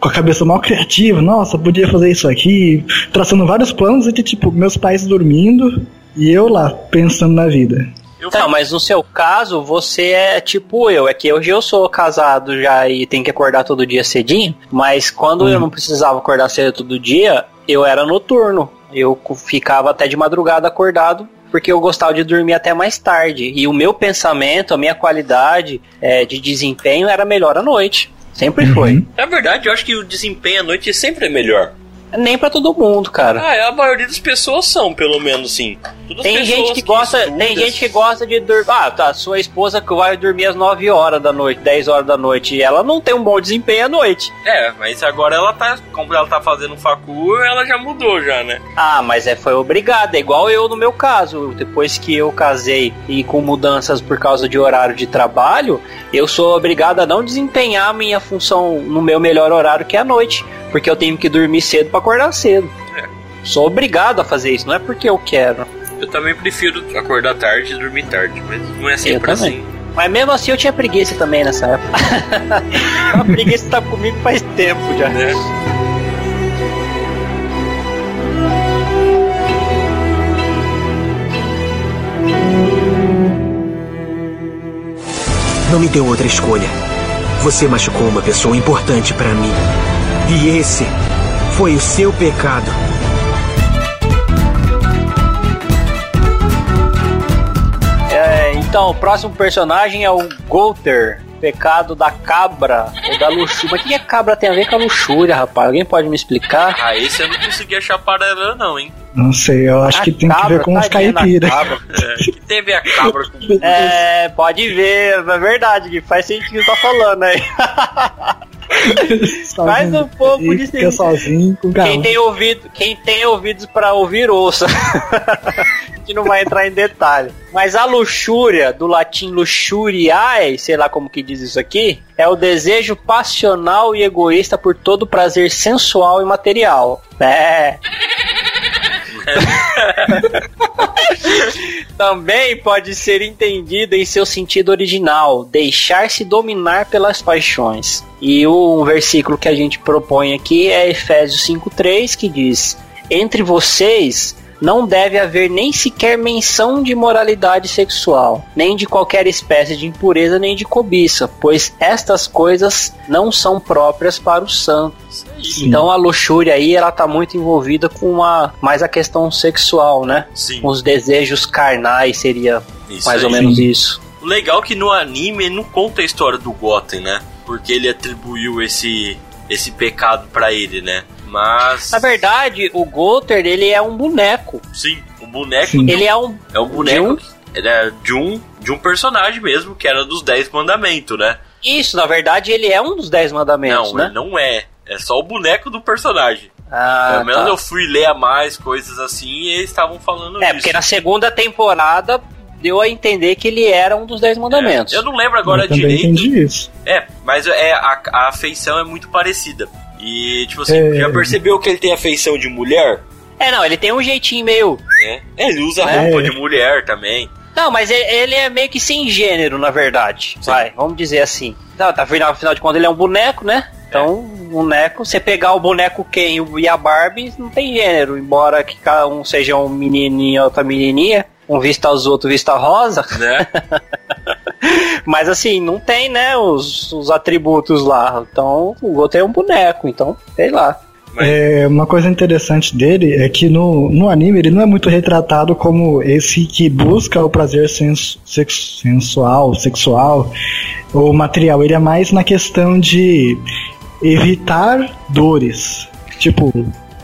com a cabeça mal criativa, nossa, podia fazer isso aqui, traçando vários planos e, tipo, meus pais dormindo e eu lá, pensando na vida. Não, mas no seu caso, você é tipo eu. É que hoje eu sou casado já e tenho que acordar todo dia cedinho. Mas quando eu não precisava acordar cedo todo dia, eu era noturno. Eu ficava até de madrugada acordado. Porque eu gostava de dormir até mais tarde. E o meu pensamento, a minha qualidade é, de desempenho era melhor à noite. Sempre foi. Na verdade, eu acho que o desempenho à noite sempre é melhor. Nem pra todo mundo, cara. Ah, a maioria das pessoas são, pelo menos, sim. Todas Tem gente pessoas que gosta, estudam- tem gente que gosta de dormir. Ah, tá, sua esposa que vai dormir às 9 horas da noite, 10 horas da noite, e ela não tem um bom desempenho à noite. É, mas agora ela tá. Como ela tá fazendo facu, ela já mudou já, né? Ah, mas é foi obrigada, é igual eu no meu caso. Depois que eu casei e com mudanças por causa de horário de trabalho, eu sou obrigado a não desempenhar a minha função no meu melhor horário que é a noite, porque eu tenho que dormir cedo pra acordar cedo. É. Sou obrigado a fazer isso, não é porque eu quero. Eu também prefiro acordar tarde e dormir tarde, mas não é Eu sempre também. assim. Mas mesmo assim eu tinha preguiça também nessa época. a preguiça tá comigo faz tempo já. Né? Não me deu outra escolha. Você machucou uma pessoa importante pra mim. E esse foi o seu pecado. É, então, o próximo personagem é o Golter, pecado da cabra ou da luxúria. Mas o que a cabra tem a ver com a luxúria, rapaz? Alguém pode me explicar? Ah, esse eu não consegui achar paralelo, não, hein? Não sei, eu acho A que tem que cabra, ver com os tadinha da caipira. cabra. É, que teve a cabra com. É, pode ver, é verdade, que faz sentido o que tá falando aí. Faz um pouco de fica sozinho com Quem tem ouvido, quem tem ouvidos pra ouvir, ouça. a gente não vai entrar em detalhe. Mas a luxúria, do latim luxuriae, sei lá como que diz isso aqui, é o desejo passional e egoísta por todo prazer sensual e material. É. Também pode ser entendido em seu sentido original, deixar-se dominar pelas paixões. E o versículo que a gente propõe aqui é Efésios 5:3, que diz: Entre vocês não deve haver nem sequer menção de moralidade sexual, nem de qualquer espécie de impureza, nem de cobiça, pois estas coisas não são próprias para os santos. Sim. Então a luxúria aí, ela tá muito envolvida com a, mais a questão sexual, né? Sim. Os desejos carnais seria Isso mais aí. ou menos isso. O legal é que no anime ele não conta a história do Goten, né? Porque ele atribuiu esse, esse pecado pra ele, né? Mas. Na verdade, o Golter, ele é um boneco. Sim, o boneco Sim. Ele é um é um boneco. de um- é de um, de um personagem mesmo, que era dos Dez Mandamentos, né? Isso, na verdade, ele é um dos dez mandamentos, não, né? ele não é. É só o boneco do personagem. Ah, Pelo menos tá. eu fui ler a mais coisas assim e eles estavam falando É, isso. porque na segunda temporada deu a entender que ele era um dos dez mandamentos. É, eu não lembro agora eu direito. entendi isso. É, mas é, a, a afeição é muito parecida. E, tipo assim, É. já percebeu que ele tem a feição de mulher? É, não, ele tem um jeitinho meio. né? Ele usa É. roupa de mulher também. Não, mas ele- é meio que sem gênero, na verdade. Sim. Vai, vamos dizer assim. Não, tá, afinal, afinal de contas, ele é um boneco, né? Então, um boneco, você pegar o boneco Ken e a Barbie, não tem gênero. Embora que cada um seja um menininho e outra menininha, um vista azul, outro vista rosa. Né? Mas assim, não tem, né, os, os atributos lá. Então, o outro é um boneco, então, sei lá. É, uma coisa interessante dele é que no, no anime ele não é muito retratado como esse que busca o prazer sens, sex- sensual, sexual ou material. Ele é mais na questão de evitar dores. Tipo,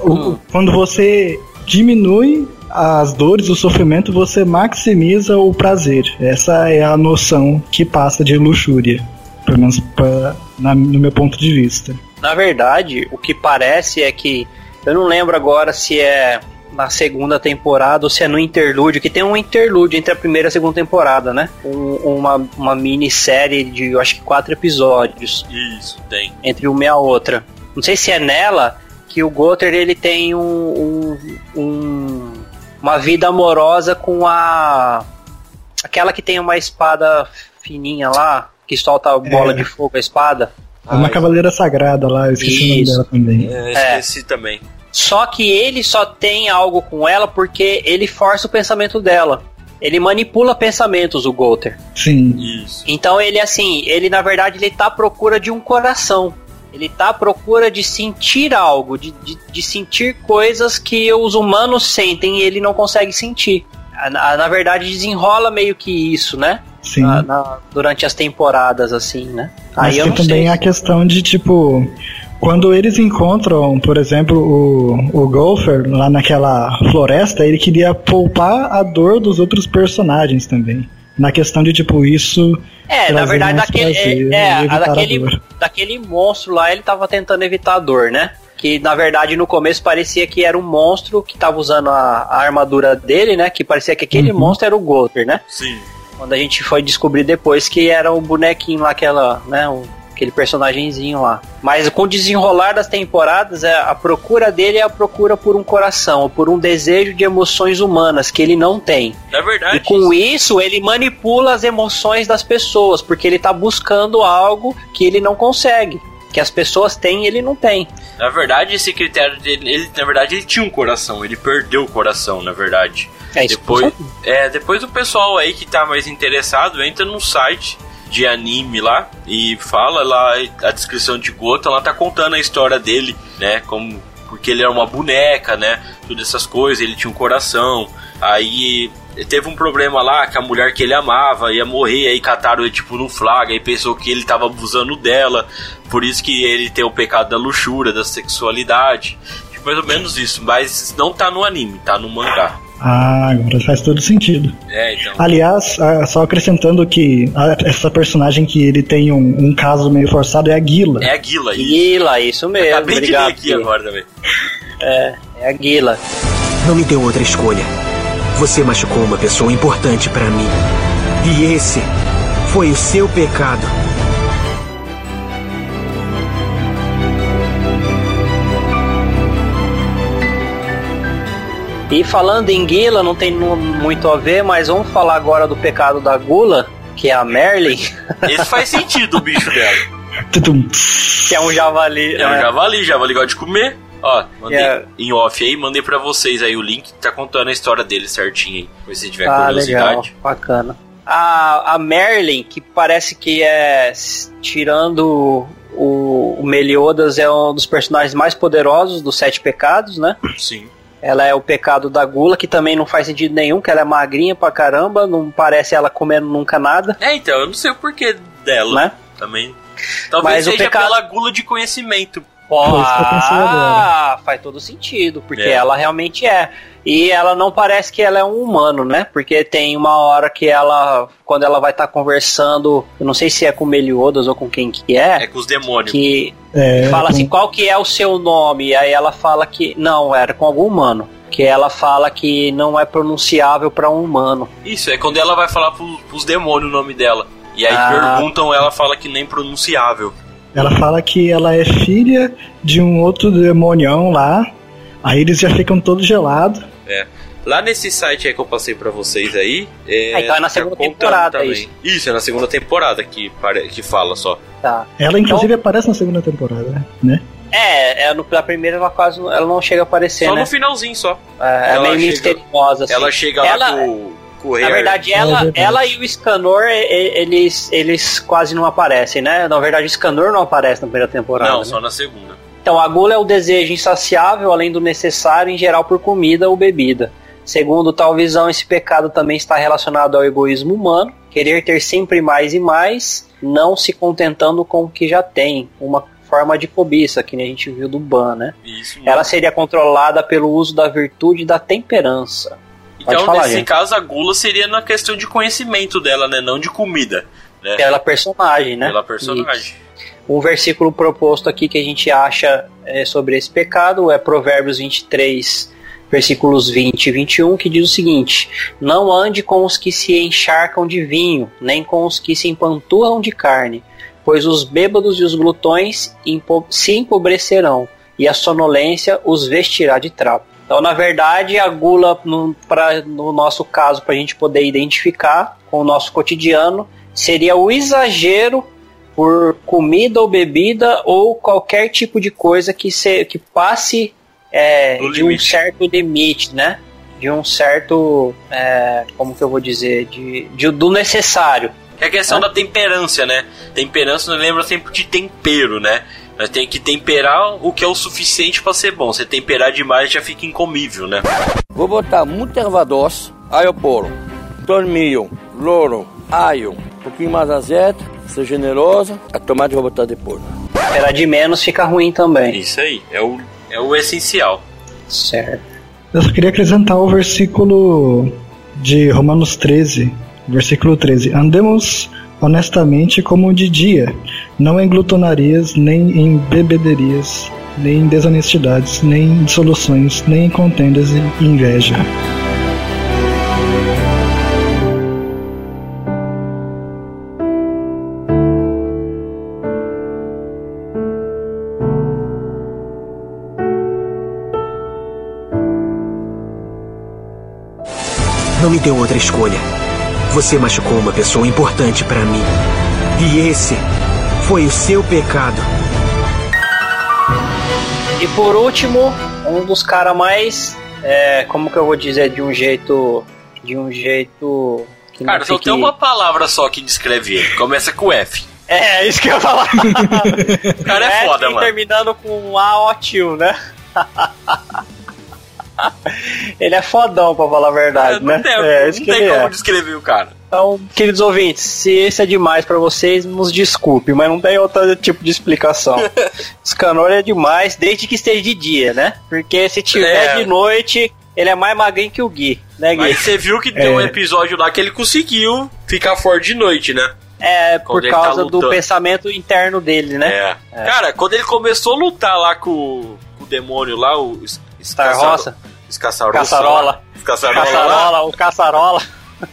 o- Hum. quando você diminui as dores, o sofrimento, você maximiza o prazer. Essa é a noção que passa de luxúria. Pelo menos pra, na- no meu ponto de vista. Na verdade, o que parece é que. Eu não lembro agora se é na segunda temporada ou se é no interlúdio, que tem um interlúdio entre a primeira e a segunda temporada, né? Um- uma, uma minissérie de, eu acho que quatro episódios, Isso, tem. entre uma e a outra. Não sei se é nela que o Gotter ele tem um, um- um- uma vida amorosa com a. aquela que tem uma espada fininha lá, que solta a bola É. de fogo, a espada. É uma cavaleira sagrada lá, eu esqueci o nome Isso. dela também. É, É. esqueci também. Só que ele só tem algo com ela porque ele força o pensamento dela. Ele manipula pensamentos, o Golter. Sim. Isso. Então ele assim, ele na verdade ele tá à procura de um coração. Ele tá à procura de sentir algo, de, de, de sentir coisas que os humanos sentem e ele não consegue sentir. Na, na verdade desenrola meio que isso, né? Sim. Na- na- durante as temporadas, assim, né? Mas Aí eu também sei. a questão de, tipo, quando eles encontram, por exemplo, o, o Golfer lá naquela floresta, ele queria poupar a dor dos outros personagens também. Na questão de, tipo, isso. É, na verdade, daquele, prazer é, é, daquele, dor. daquele monstro lá, ele tava tentando evitar a dor, né? Que na verdade no começo parecia que era um monstro que tava usando a, a armadura dele, né? Que parecia que aquele Uhum. monstro era o Golter, né? Sim. Quando a gente foi descobrir depois que era o bonequinho lá, aquela, né? o- aquele personagemzinho lá. Mas com o desenrolar das temporadas, é, a procura dele é a procura por um coração, por um desejo de emoções humanas que ele não tem. Na verdade, E com isso, ele manipula as emoções das pessoas, porque ele tá buscando algo que ele não consegue. Que as pessoas têm e ele não tem. na verdade, esse critério dele, ele, na verdade, ele tinha um coração, ele perdeu o coração, na verdade. É isso. Depois, é, depois o pessoal aí que tá mais interessado entra no site de anime lá e fala lá a descrição de Gotham, ela tá contando a história dele, né, como porque ele era uma boneca, né, todas essas coisas, ele tinha um coração. Aí teve um problema lá que a mulher que ele amava ia morrer, aí cataram ele tipo no flagra e pensou que ele tava abusando dela. Por isso que ele tem o pecado da luxúria, da sexualidade. Tipo, mais ou menos isso, mas não tá no anime, tá no mangá. Ah, agora faz todo sentido. É, então. Aliás, ah, só acrescentando que essa personagem que ele tem um, um caso meio forçado é a Guila. É a Guila, isso. Guila, isso mesmo. Acabei de ler Obrigado. aqui agora também. É, é a Guila. Não me deu outra escolha. Você machucou uma pessoa importante pra mim. E esse foi o seu pecado. E falando em Guila, não tem muito a ver, mas vamos falar agora do pecado da Gula, que é a Merlin, Esse faz sentido, o bicho dela. Que é um javali. É um né? javali, javali gosta de comer. Ó, mandei É. em off aí, mandei pra vocês aí o link que tá contando a história dele certinho aí. Se você tiver Ah, legal, curiosidade. bacana. A, a Merlin, que parece que é, tirando o, o Meliodas, é um dos personagens mais poderosos dos Sete Pecados, né? Sim. Ela é o pecado da gula, que também não faz sentido nenhum, que ela é magrinha pra caramba, não parece ela comendo nunca nada, É, então, eu não sei o porquê dela né? também. Talvez Mas o seja pecado- pela gula de conhecimento. Pensei Ah, faz todo sentido, porque É. ela realmente é. E ela não parece que ela é um humano, né? Porque tem uma hora que ela, quando ela vai estar conversando, eu não sei se é com Meliodas ou com quem que É é, com os demônios. que É, fala com- assim, qual que é o seu nome? E aí ela fala que, não, era com algum humano. Que ela fala que não é pronunciável para um humano. Isso, é quando ela vai falar pros, pros demônios o nome dela. E aí Ah. perguntam, ela fala que nem pronunciável. Ela fala que ela é filha de um outro demonião lá. Aí eles já ficam todos gelados. É. Lá nesse site aí que eu passei pra vocês aí. É, Ah, então é na segunda temporada, também. isso. Isso, é na segunda temporada que, pare- que fala só. Tá. Ela, inclusive, aparece na segunda temporada, né? É, é no, na primeira ela quase não- ela não chega a aparecer, só né? no finalzinho só. É, é ela meio chega- misteriosa. Assim. Ela chega Ela- lá com, com o rei. Na verdade, É ela, verdade. ela e o Scanor, eles, eles quase não aparecem, né? Na verdade, o Scanor não aparece na primeira temporada. Não, né? só na segunda. Então, a gula é o desejo insaciável, além do necessário, em geral, por comida ou bebida. Segundo tal visão, esse pecado também está relacionado ao egoísmo humano, querer ter sempre mais e mais, não se contentando com o que já tem, uma forma de cobiça, que nem a gente viu do Ban, né? Isso. Ela seria controlada pelo uso da virtude e da temperança. Então, falar, nesse gente. caso, a gula seria na questão de conhecimento dela, né? Não de comida. Né? Pela personagem, né? Pela personagem. Um versículo proposto aqui que a gente acha é, sobre esse pecado é Provérbios 23, versículos 20 e 21, que diz o seguinte: Não ande com os que se encharcam de vinho, nem com os que se empanturram de carne, pois os bêbados e os glutões se empobrecerão, e a sonolência os vestirá de trapo. Então, na verdade, a gula, no, pra, no nosso caso, para a gente poder identificar com o nosso cotidiano, seria o exagero por comida ou bebida ou qualquer tipo de coisa que, se, que passe é, de um certo limite, né? De um certo, é, como que eu vou dizer, de, de- do necessário. É a questão da temperança, né? Temperança nos lembra sempre de tempero, né? Nós tem que temperar o que é o suficiente pra ser bom. Se temperar demais já fica incomível, né? Vou botar muito erva doce, aí eu tormilho, louro, alho, um pouquinho mais azeite, ser generosa, a tomate eu vou botar depois. Esperar de menos fica ruim também. Isso aí, é o, é o essencial. Certo. Eu só queria acrescentar o versículo de Romanos 13, versículo 13. Andemos honestamente como de dia, não em glutonarias, nem em bebederias, nem em desonestidades, nem em dissoluções, nem em contendas e inveja. Deu outra escolha. Você machucou uma pessoa importante pra mim. E esse foi o seu pecado. E por último, um dos caras mais, é, como que eu vou dizer, de um jeito, de um jeito que Cara, não só fique... tem uma palavra só que descreve ele. Começa com F. É, isso que eu ia falar. O cara é foda, tem mano. terminando com um A ó tio, né? ele é fodão, pra falar a verdade, não né? tem, é, isso não que tem como é. descrever o cara. Então, queridos ouvintes, se esse é demais pra vocês, nos desculpe, mas não tem outro tipo de explicação. Scanor é demais, desde que esteja de dia, né? Porque se tiver É. de noite, ele é mais magrinho que o Gui, né, Gui? Aí você viu que tem um É. episódio lá que ele conseguiu ficar forte de noite, né? É, Quando por tá causa do lutando. pensamento interno dele, né? É. Cara, quando ele começou a lutar lá com, com o demônio lá, o Star Roça, Caçarola. lá. Caçarola, o Caçarola.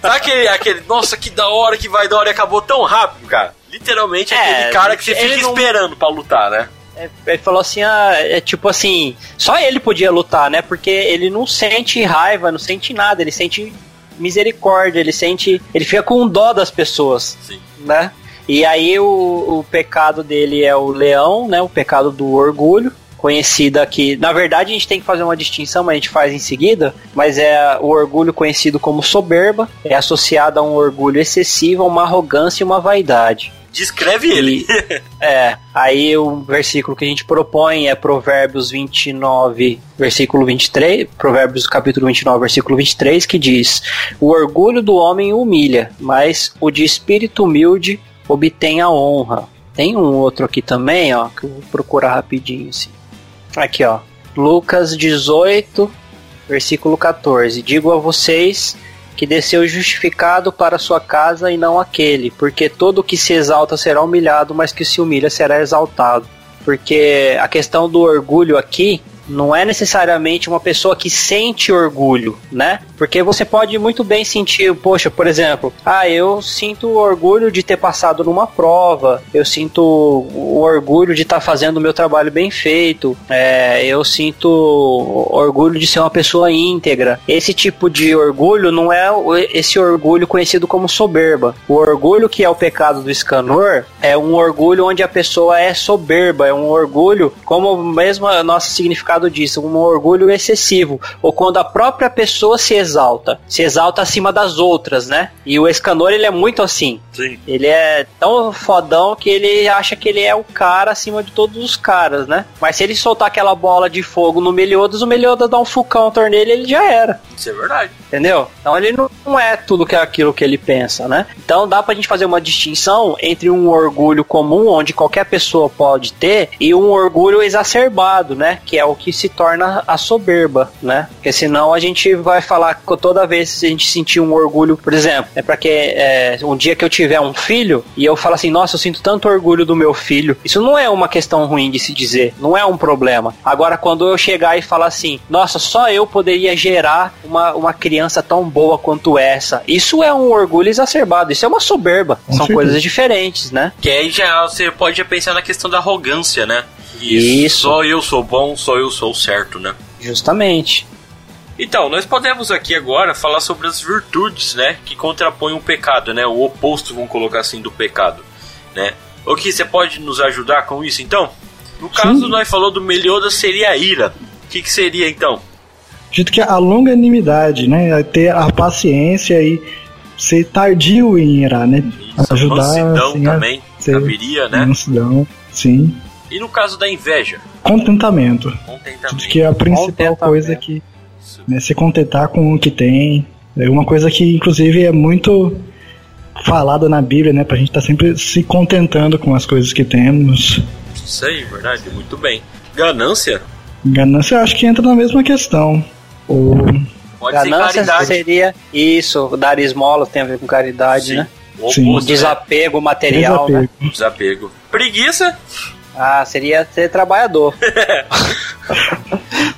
Sabe aquele, aquele, nossa, que da hora, que vai da hora e acabou tão rápido, cara? Literalmente É, aquele cara que você ele fica não- esperando pra lutar, né? É, Ele falou assim, ah, é tipo assim, só ele podia lutar, né? Porque ele não sente raiva, não sente nada, ele sente misericórdia, ele sente, ele fica com dó das pessoas, Sim. né? E aí o, o pecado dele é o leão, né? O pecado do orgulho, conhecida aqui. Na verdade, a gente tem que fazer uma distinção, mas a gente faz em seguida. Mas é o orgulho conhecido como soberba, é associado a um orgulho excessivo, a uma arrogância e uma vaidade. Descreve ele. É, aí o versículo que a gente propõe é Provérbios 29, versículo 23, Provérbios capítulo 29, versículo 23, que diz: O orgulho do homem humilha, mas o de espírito humilde obtém a honra. Tem um outro aqui também, ó, que eu vou procurar rapidinho, assim. Aqui, ó. Lucas 18, versículo 14. Digo a vocês que desceu justificado para sua casa e não aquele, porque todo que se exalta será humilhado, mas que se humilha será exaltado. Porque a questão do orgulho aqui não é necessariamente uma pessoa que sente orgulho, né? Porque você pode muito bem sentir, poxa, por exemplo, ah, eu sinto orgulho de ter passado numa prova, eu sinto o orgulho de estar fazendo o meu trabalho bem feito, é, eu sinto orgulho de ser uma pessoa íntegra. Esse tipo de orgulho não é esse orgulho conhecido como soberba. O orgulho que é o pecado do escanor é um orgulho onde a pessoa é soberba, é um orgulho, como mesmo o nosso diz, um orgulho excessivo, ou quando a própria pessoa se exalta, se exalta acima das outras, né? E o escanor ele é muito assim. Sim. Ele é tão fodão que ele acha que ele é o cara acima de todos os caras, né? Mas se ele soltar aquela bola de fogo no Meliodas, o Meliodas dá um full nele ele já era. Isso é verdade. Entendeu? Então ele não não é tudo que é aquilo que ele pensa, né? Então dá pra gente fazer uma distinção entre um orgulho comum, onde qualquer pessoa pode ter, e um orgulho exacerbado, né? Que é o que se torna a soberba, né? Porque senão a gente vai falar que toda vez que a gente sentir um orgulho, por exemplo, é para que é, um dia que eu tiver um filho e eu falo assim, nossa, eu sinto tanto orgulho do meu filho. Isso não é uma questão ruim de se dizer, não é um problema. Agora, quando eu chegar e falar assim, nossa, só eu poderia gerar uma, uma criança tão boa quanto essa, isso é um orgulho exacerbado, isso é uma soberba. Com São certeza. coisas diferentes, né? Que aí já você pode pensar na questão da arrogância, né? Isso. Só eu sou bom, só eu sou certo, né? Justamente. Então, nós podemos aqui agora falar sobre as virtudes, né? Que contrapõem o pecado, né? O oposto, vamos colocar assim, do pecado, né? O que você pode nos ajudar com isso, então? No caso, nós falou do Meliodas seria a ira. O que, que seria, então? Acredito que a longanimidade, né? é Ter a paciência e ser tardio em irar, né? Isso, Ajudar mansidão assim, a também, ser caberia, né? mansidão, sim. E no caso da inveja? Contentamento. Contentamento. Que é a principal coisa que né, se contentar com o que tem. É uma coisa que, inclusive, é muito falada na Bíblia, né? Pra gente estar sempre se contentando com as coisas que temos. Isso aí, verdade, muito bem. Ganância? Ganância, eu acho que entra na mesma questão. Ou Pode ser Ganância caridade. seria isso, dar esmola tem a ver com caridade, Sim. né? O Sim. oposto, né? Desapego material, né? desapego. Desapego. Preguiça? Ah, seria ser trabalhador.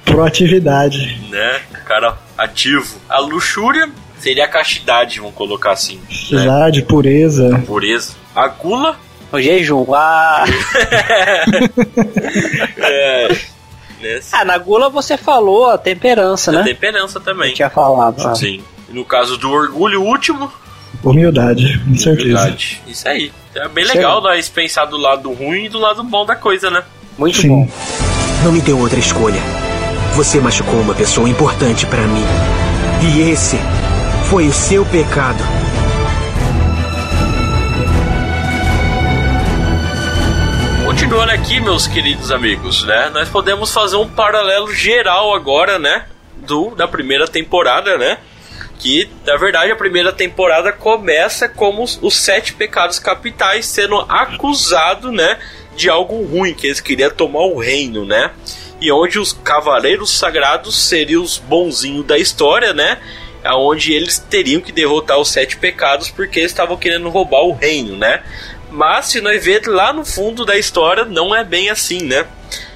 proatividade. né? Cara ativo. A luxúria seria a castidade, vamos colocar assim. Né? Castidade, pureza. Pureza. A gula O jejum. Ah, é. né? ah, na gula você falou a temperança, A né? temperança também. Tinha falado. Sim. E no caso do orgulho último, Humildade, com certeza. humildade. Isso aí. É bem Isso legal nós pensar do lado ruim e do lado bom da coisa, né? Muito Sim. bom. Não me deu outra escolha. Você machucou uma pessoa importante pra mim. E esse foi o seu pecado. Continuando aqui, meus queridos amigos, né? Nós podemos fazer um paralelo geral agora, né? Do, da primeira temporada, né? Que, na verdade, a primeira temporada começa como os, os sete pecados capitais sendo acusado, né? De algo ruim, que eles queriam tomar o reino, né? E onde os cavaleiros sagrados seriam os bonzinhos da história, né? Onde eles teriam que derrotar os sete pecados porque eles estavam querendo roubar o reino, né? Mas se nós ver lá no fundo da história, não é bem assim, né?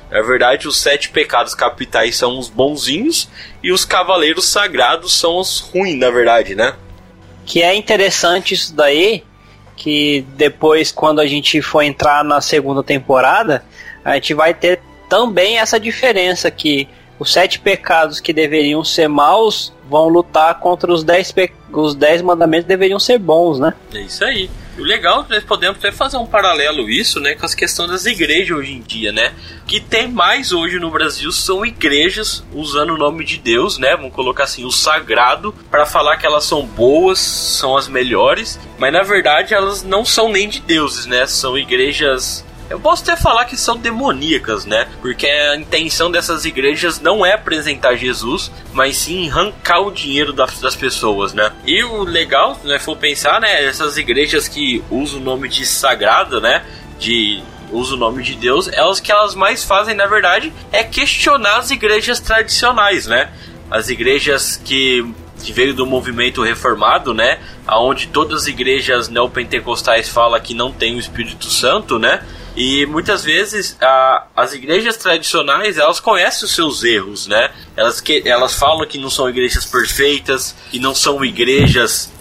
Na verdade, os sete pecados capitais são os bonzinhos e os cavaleiros sagrados são os ruins, na verdade, né? Que é interessante isso daí, que depois, quando a gente for entrar na segunda temporada, a gente vai ter também essa diferença que os sete pecados que deveriam ser maus vão lutar contra os dez, pe... os dez mandamentos que deveriam ser bons, né? É isso aí. O legal, nós podemos até fazer um paralelo isso, né, com as questões das igrejas hoje em dia, né? O que tem mais hoje no Brasil são igrejas usando o nome de Deus, né? Vamos colocar assim, o sagrado, para falar que elas são boas, são as melhores, mas na verdade elas não são nem de deuses, né? São igrejas eu posso até falar que são demoníacas, né? Porque a intenção dessas igrejas não é apresentar Jesus, mas sim arrancar o dinheiro das, das pessoas, né? E o legal, né, for pensar, né, essas igrejas que usam o nome de sagrado, né, de usa o nome de Deus, elas que elas mais fazem, na verdade, é questionar as igrejas tradicionais, né? As igrejas que que veio do movimento reformado, né? Aonde todas as igrejas neopentecostais falam que não tem o Espírito Santo, né? E muitas vezes a, as igrejas tradicionais elas conhecem os seus erros, né? Elas, que, elas falam que não são igrejas perfeitas, que não são igrejas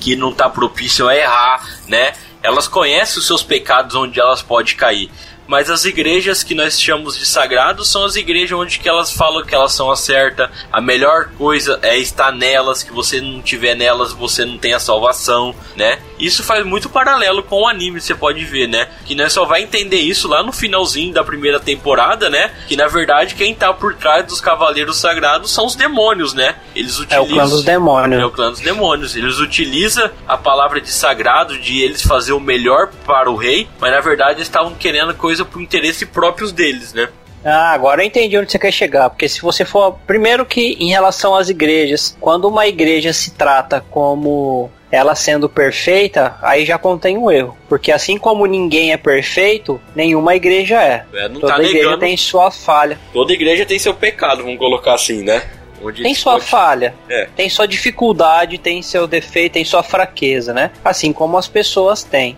que não está propício a errar, né? Elas conhecem os seus pecados onde elas podem cair mas as igrejas que nós chamamos de sagrados são as igrejas onde que elas falam que elas são a certa, a melhor coisa é estar nelas, que você não tiver nelas, você não tem a salvação, né? Isso faz muito paralelo com o anime, você pode ver, né? Que nós só vai entender isso lá no finalzinho da primeira temporada, né? Que na verdade quem tá por trás dos cavaleiros sagrados são os demônios, né? Eles utilizam É o clã dos demônios. É o clã dos demônios. Eles utilizam a palavra de sagrado de eles fazer o melhor para o rei, mas na verdade eles estavam querendo coisa coisa por interesse próprios deles, né? Ah, agora eu entendi onde você quer chegar. Porque se você for. Primeiro, que em relação às igrejas, quando uma igreja se trata como ela sendo perfeita, aí já contém um erro. Porque assim como ninguém é perfeito, nenhuma igreja é. É, não Toda tá igreja negando. tem sua falha. Toda igreja tem seu pecado, vamos colocar assim, né? Onde Tem sua pode- falha, É. tem sua dificuldade, tem seu defeito, tem sua fraqueza, né? Assim como as pessoas têm.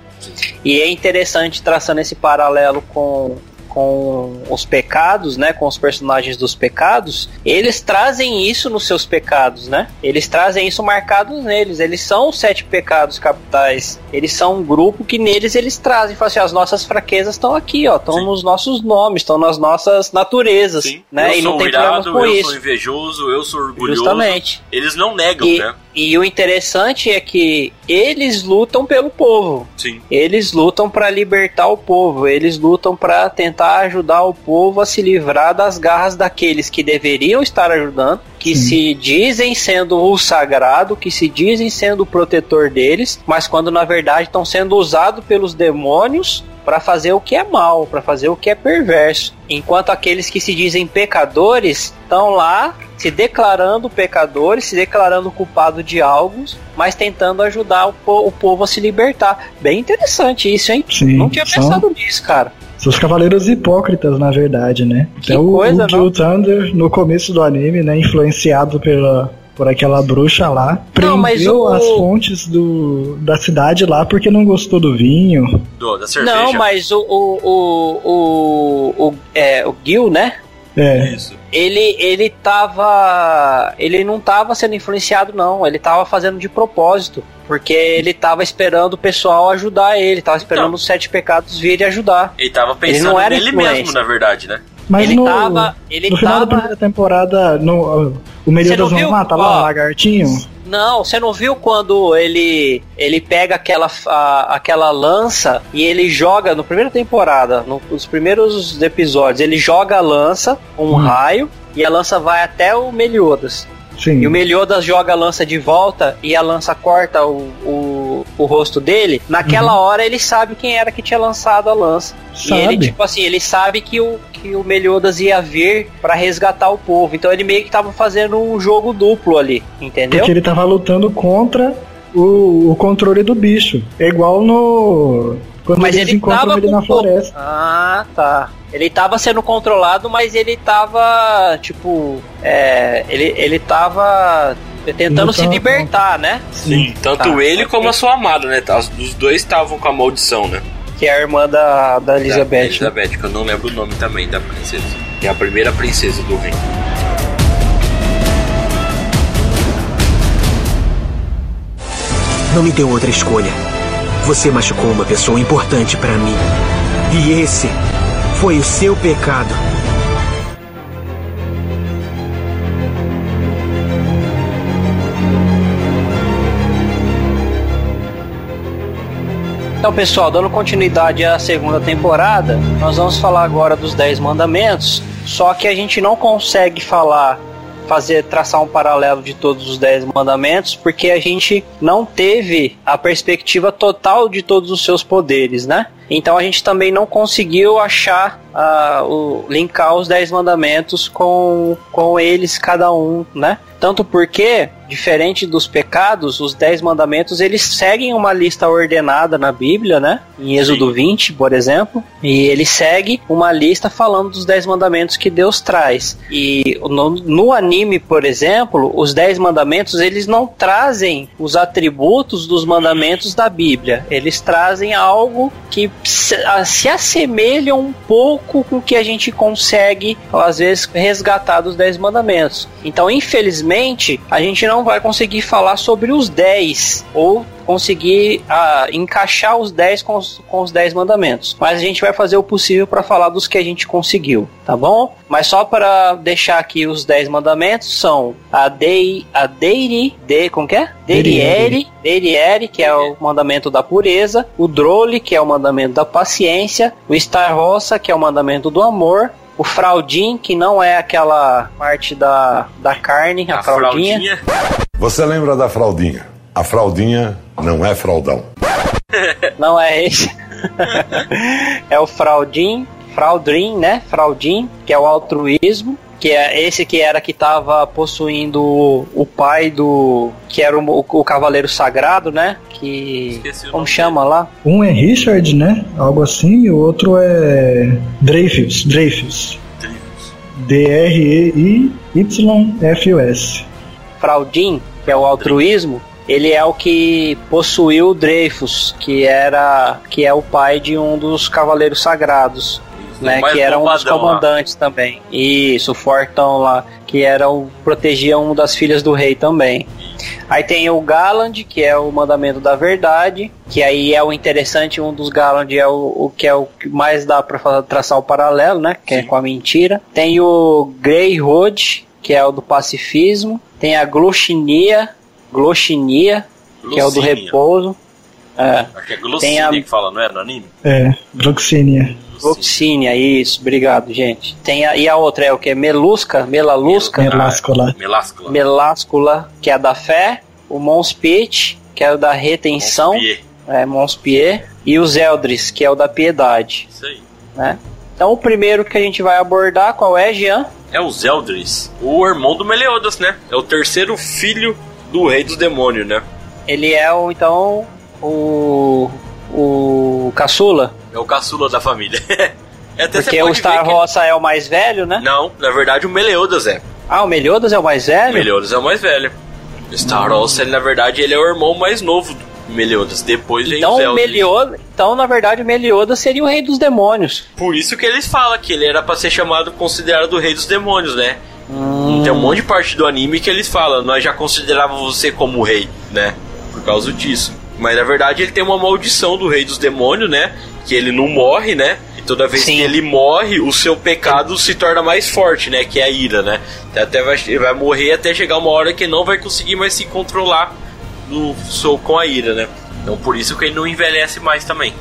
E é interessante traçando esse paralelo com com os pecados, né, com os personagens dos pecados, eles trazem isso nos seus pecados, né? Eles trazem isso marcado neles. Eles são os sete pecados capitais. Eles são um grupo que neles eles trazem, assim, as nossas fraquezas estão aqui, ó, estão nos nossos nomes, estão nas nossas naturezas, né? eu e sou não tem irado, problema com eu isso. sou invejoso, eu sou orgulhoso. Justamente. Eles não negam, E, né? E o interessante é que eles lutam pelo povo. Sim. Eles lutam para libertar o povo, eles lutam para tentar ajudar o povo a se livrar das garras daqueles que deveriam estar ajudando, que se dizem sendo o sagrado, que se dizem sendo o protetor deles, mas quando na verdade estão sendo usados pelos demônios para fazer o que é mal, para fazer o que é perverso. Enquanto aqueles que se dizem pecadores estão lá se declarando pecadores, se declarando culpado de algo, mas tentando ajudar o, po- o povo a se libertar. Bem interessante isso, hein? Sim, Não tinha pensado nisso, cara. São os cavaleiros hipócritas, na verdade, né? Até o, coisa, o Thunder, no começo do anime, né? Influenciado pela, por aquela bruxa lá, Não, mas prendeu o- as fontes do, da cidade lá porque não gostou do vinho. Do, da cerveja. Não, mas o o, o, o, o, é, o Gil, né? É. Ele, ele tava. Ele não tava sendo influenciado, não. Ele tava fazendo de propósito. Porque ele tava esperando o pessoal ajudar ele. Tava esperando os sete pecados virem ajudar. Ele tava Ele pensando não era nele influência. mesmo, na verdade, né? Mas Ele no, tava- ele no final da tava- primeira temporada, no, o Meliodas viu? mata lá Ó. o lagartinho? Não, você não viu quando ele ele pega aquela, a- aquela lança e ele joga no primeira temporada, no- nos primeiros episódios, ele joga a lança, um raio, e a lança vai até o Meliodas. Sim. E o Meliodas joga a lança de volta e a lança corta o, o, o rosto dele. Naquela hora ele sabe quem era que tinha lançado a lança. E ele, Sabe. tipo assim, ele sabe que o, que o Meliodas ia vir pra resgatar o povo. Então ele meio que tava fazendo um jogo duplo ali, entendeu? Porque ele tava lutando contra o, o controle do bicho. É igual no. Quando Mas eles ele encontram tava ele com na povo. floresta. Ah, tá. Ele tava sendo controlado, mas ele tava, tipo, é, ele, ele tava tentando se libertar, né? Sim. Tanto Tá. ele como a sua amada, né? Os dois estavam com a maldição, né? Que é a irmã da, da Da Elizabeth. Elizabeth, que eu não lembro o nome também da princesa. Que é a primeira princesa do reino. Não me deu outra escolha. Você machucou uma pessoa importante para mim. E esse foi o seu pecado. Então, pessoal, dando continuidade à segunda temporada, nós vamos falar agora dos Dez Mandamentos, só que a gente não consegue falar, fazer, traçar um paralelo de todos os Dez Mandamentos, porque a gente não teve a perspectiva total de todos os seus poderes, né? Então a gente também não conseguiu achar, ah, o, linkar os Dez Mandamentos com, com eles, cada um, né? Tanto porque, diferente dos pecados, os Dez Mandamentos eles seguem uma lista ordenada na Bíblia, né? Em Êxodo 20, por exemplo. E ele segue uma lista falando dos Dez Mandamentos que Deus traz. E no, no anime, por exemplo, os Dez Mandamentos eles não trazem os atributos dos mandamentos da Bíblia. Eles trazem algo que se, a- se assemelha um pouco com o que a gente consegue, às vezes, resgatar dos Dez Mandamentos. Então, infelizmente, a gente não vai conseguir falar sobre os 10 ou conseguir ah, encaixar os 10 com os, com os 10 mandamentos. Mas a gente vai fazer o possível para falar dos que a gente conseguiu, tá bom? Mas só para deixar aqui os 10 mandamentos são a Dei, a Deiri, de, como que é? Deiriere, Deiriere, que é o mandamento da pureza, o Drole, que é o mandamento da paciência, o Star Roça, que é o mandamento do amor, o fraldin, que não é aquela parte da, da carne, a, fraldinha. Você lembra da fraldinha? A fraldinha não é fraldão. Não é esse. é o Fraudin, Fraudrin, né? Fraudin, que é o altruísmo, que é esse que era que estava possuindo o, pai do que era o, o, o cavaleiro sagrado, né? Que como chama lá? Um é Richard, né? Algo assim, e o outro é Dreyfus. Dreyfus. D-R-E-I-Y-F-U-S. Fraudin, que é o altruísmo, ele é o que possuiu o Dreyfus, que era que é o pai de um dos cavaleiros sagrados, né, que era um dos bombadão lá. comandantes também. Isso, o fortão lá, que era o protegia um das filhas do rei também. Aí tem o Galand, que é o mandamento da verdade, que aí é o interessante, um dos Galand é o, o que é o que mais dá para traçar o paralelo, né, que é com a mentira. Tem o Greyhood, que é o do pacifismo. Tem a Gloxinia, Gloxinia, que é o do repouso. É. Acho que é Glossinia a- que fala, não é? No anime? É, Gloxinia. Gloxinia, isso, obrigado, gente. Tem a, e a outra é o que? Melusca, Melalusca, Meláscola. Meláscula. Meláscula, que é a da fé. O Monspit, que é o da retenção. Monspier. É, Monspier. E os Eldris, que é o da piedade. Isso aí. Né? Então o primeiro que a gente vai abordar, qual é, Jean? É o Zeldris, o irmão do Meliodas, né? É o terceiro filho do rei dos demônios, né? Ele é o, então, o. O caçula. É o caçula da família. é até Porque o Star ver que- Roça é o mais velho, né? Não, na verdade o Meliodas é. Ah, o Meliodas é o mais velho? O Meliodas é o mais velho. O Star Rossa, ele, na verdade, ele é o irmão mais novo do Meliodas. Depois vem Então, o. Meliodas, então, na verdade, o Meliodas seria o rei dos demônios. Por isso que eles falam que ele era pra ser chamado, considerado o rei dos demônios, né? Tem um monte de parte do anime que eles falam, nós já considerávamos você como rei, né? Por causa disso. Mas na verdade ele tem uma maldição do rei dos demônios, né? Que ele não morre, né? E toda vez Sim. que ele morre, o seu pecado se torna mais forte, né? Que é a ira, né? Até vai, ele vai morrer até chegar uma hora que não vai conseguir mais se controlar no, com a ira, né? Então por isso que ele não envelhece mais também.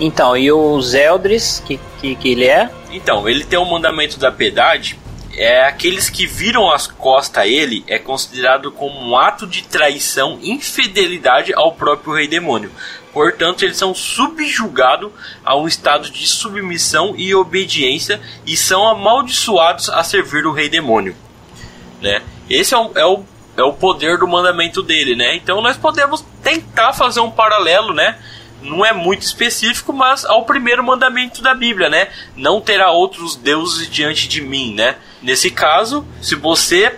Então, e o Zeldris, que, que, que ele é? Então, ele tem o mandamento da piedade. É aqueles que viram as costas a ele é considerado como um ato de traição, infidelidade ao próprio rei demônio. Portanto, eles são subjugados a um estado de submissão e obediência e são amaldiçoados a servir o rei demônio. Né? Esse é o, é, o, é o poder do mandamento dele, né? Então nós podemos tentar fazer um paralelo, né? Não é muito específico, mas ao primeiro mandamento da Bíblia, né? Não terá outros deuses diante de mim, né? Nesse caso, se você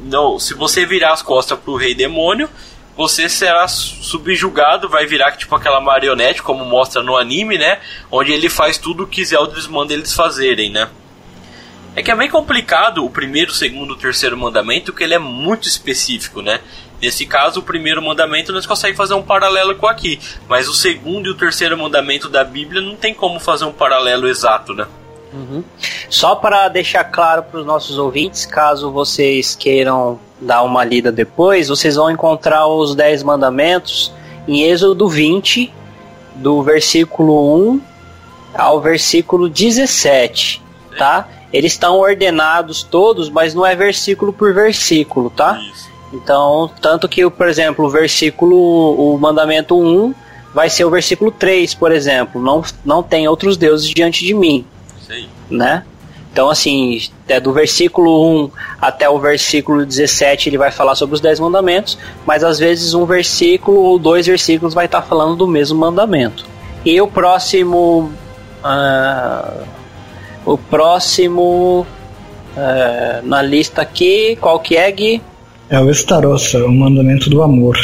não, se você virar as costas pro rei demônio, você será subjugado, vai virar tipo aquela marionete, como mostra no anime, né? Onde ele faz tudo o que Zeldris manda eles fazerem, né? É que é meio complicado o primeiro, segundo, terceiro mandamento, que ele é muito específico, né? Nesse caso, o primeiro mandamento nós conseguimos fazer um paralelo com aqui, mas o segundo e o terceiro mandamento da Bíblia não tem como fazer um paralelo exato, né? Uhum. Só para deixar claro para os nossos ouvintes, caso vocês queiram dar uma lida depois, vocês vão encontrar os Dez Mandamentos em Êxodo 20, do versículo 1 ao versículo 17, tá? Eles estão ordenados todos, mas não é versículo por versículo, tá? Então, tanto que, por exemplo, o versículo, o mandamento 1 vai ser o versículo 3, por exemplo. Não, não tem outros deuses diante de mim. Sei. Né? Então, assim, é do versículo 1 até o versículo 17 ele vai falar sobre os 10 mandamentos, mas às vezes um versículo ou dois versículos vai estar falando do mesmo mandamento. E o próximo. Uh, o próximo. Uh, na lista aqui, qual que é, Gui? É o Estarossa, o mandamento do amor.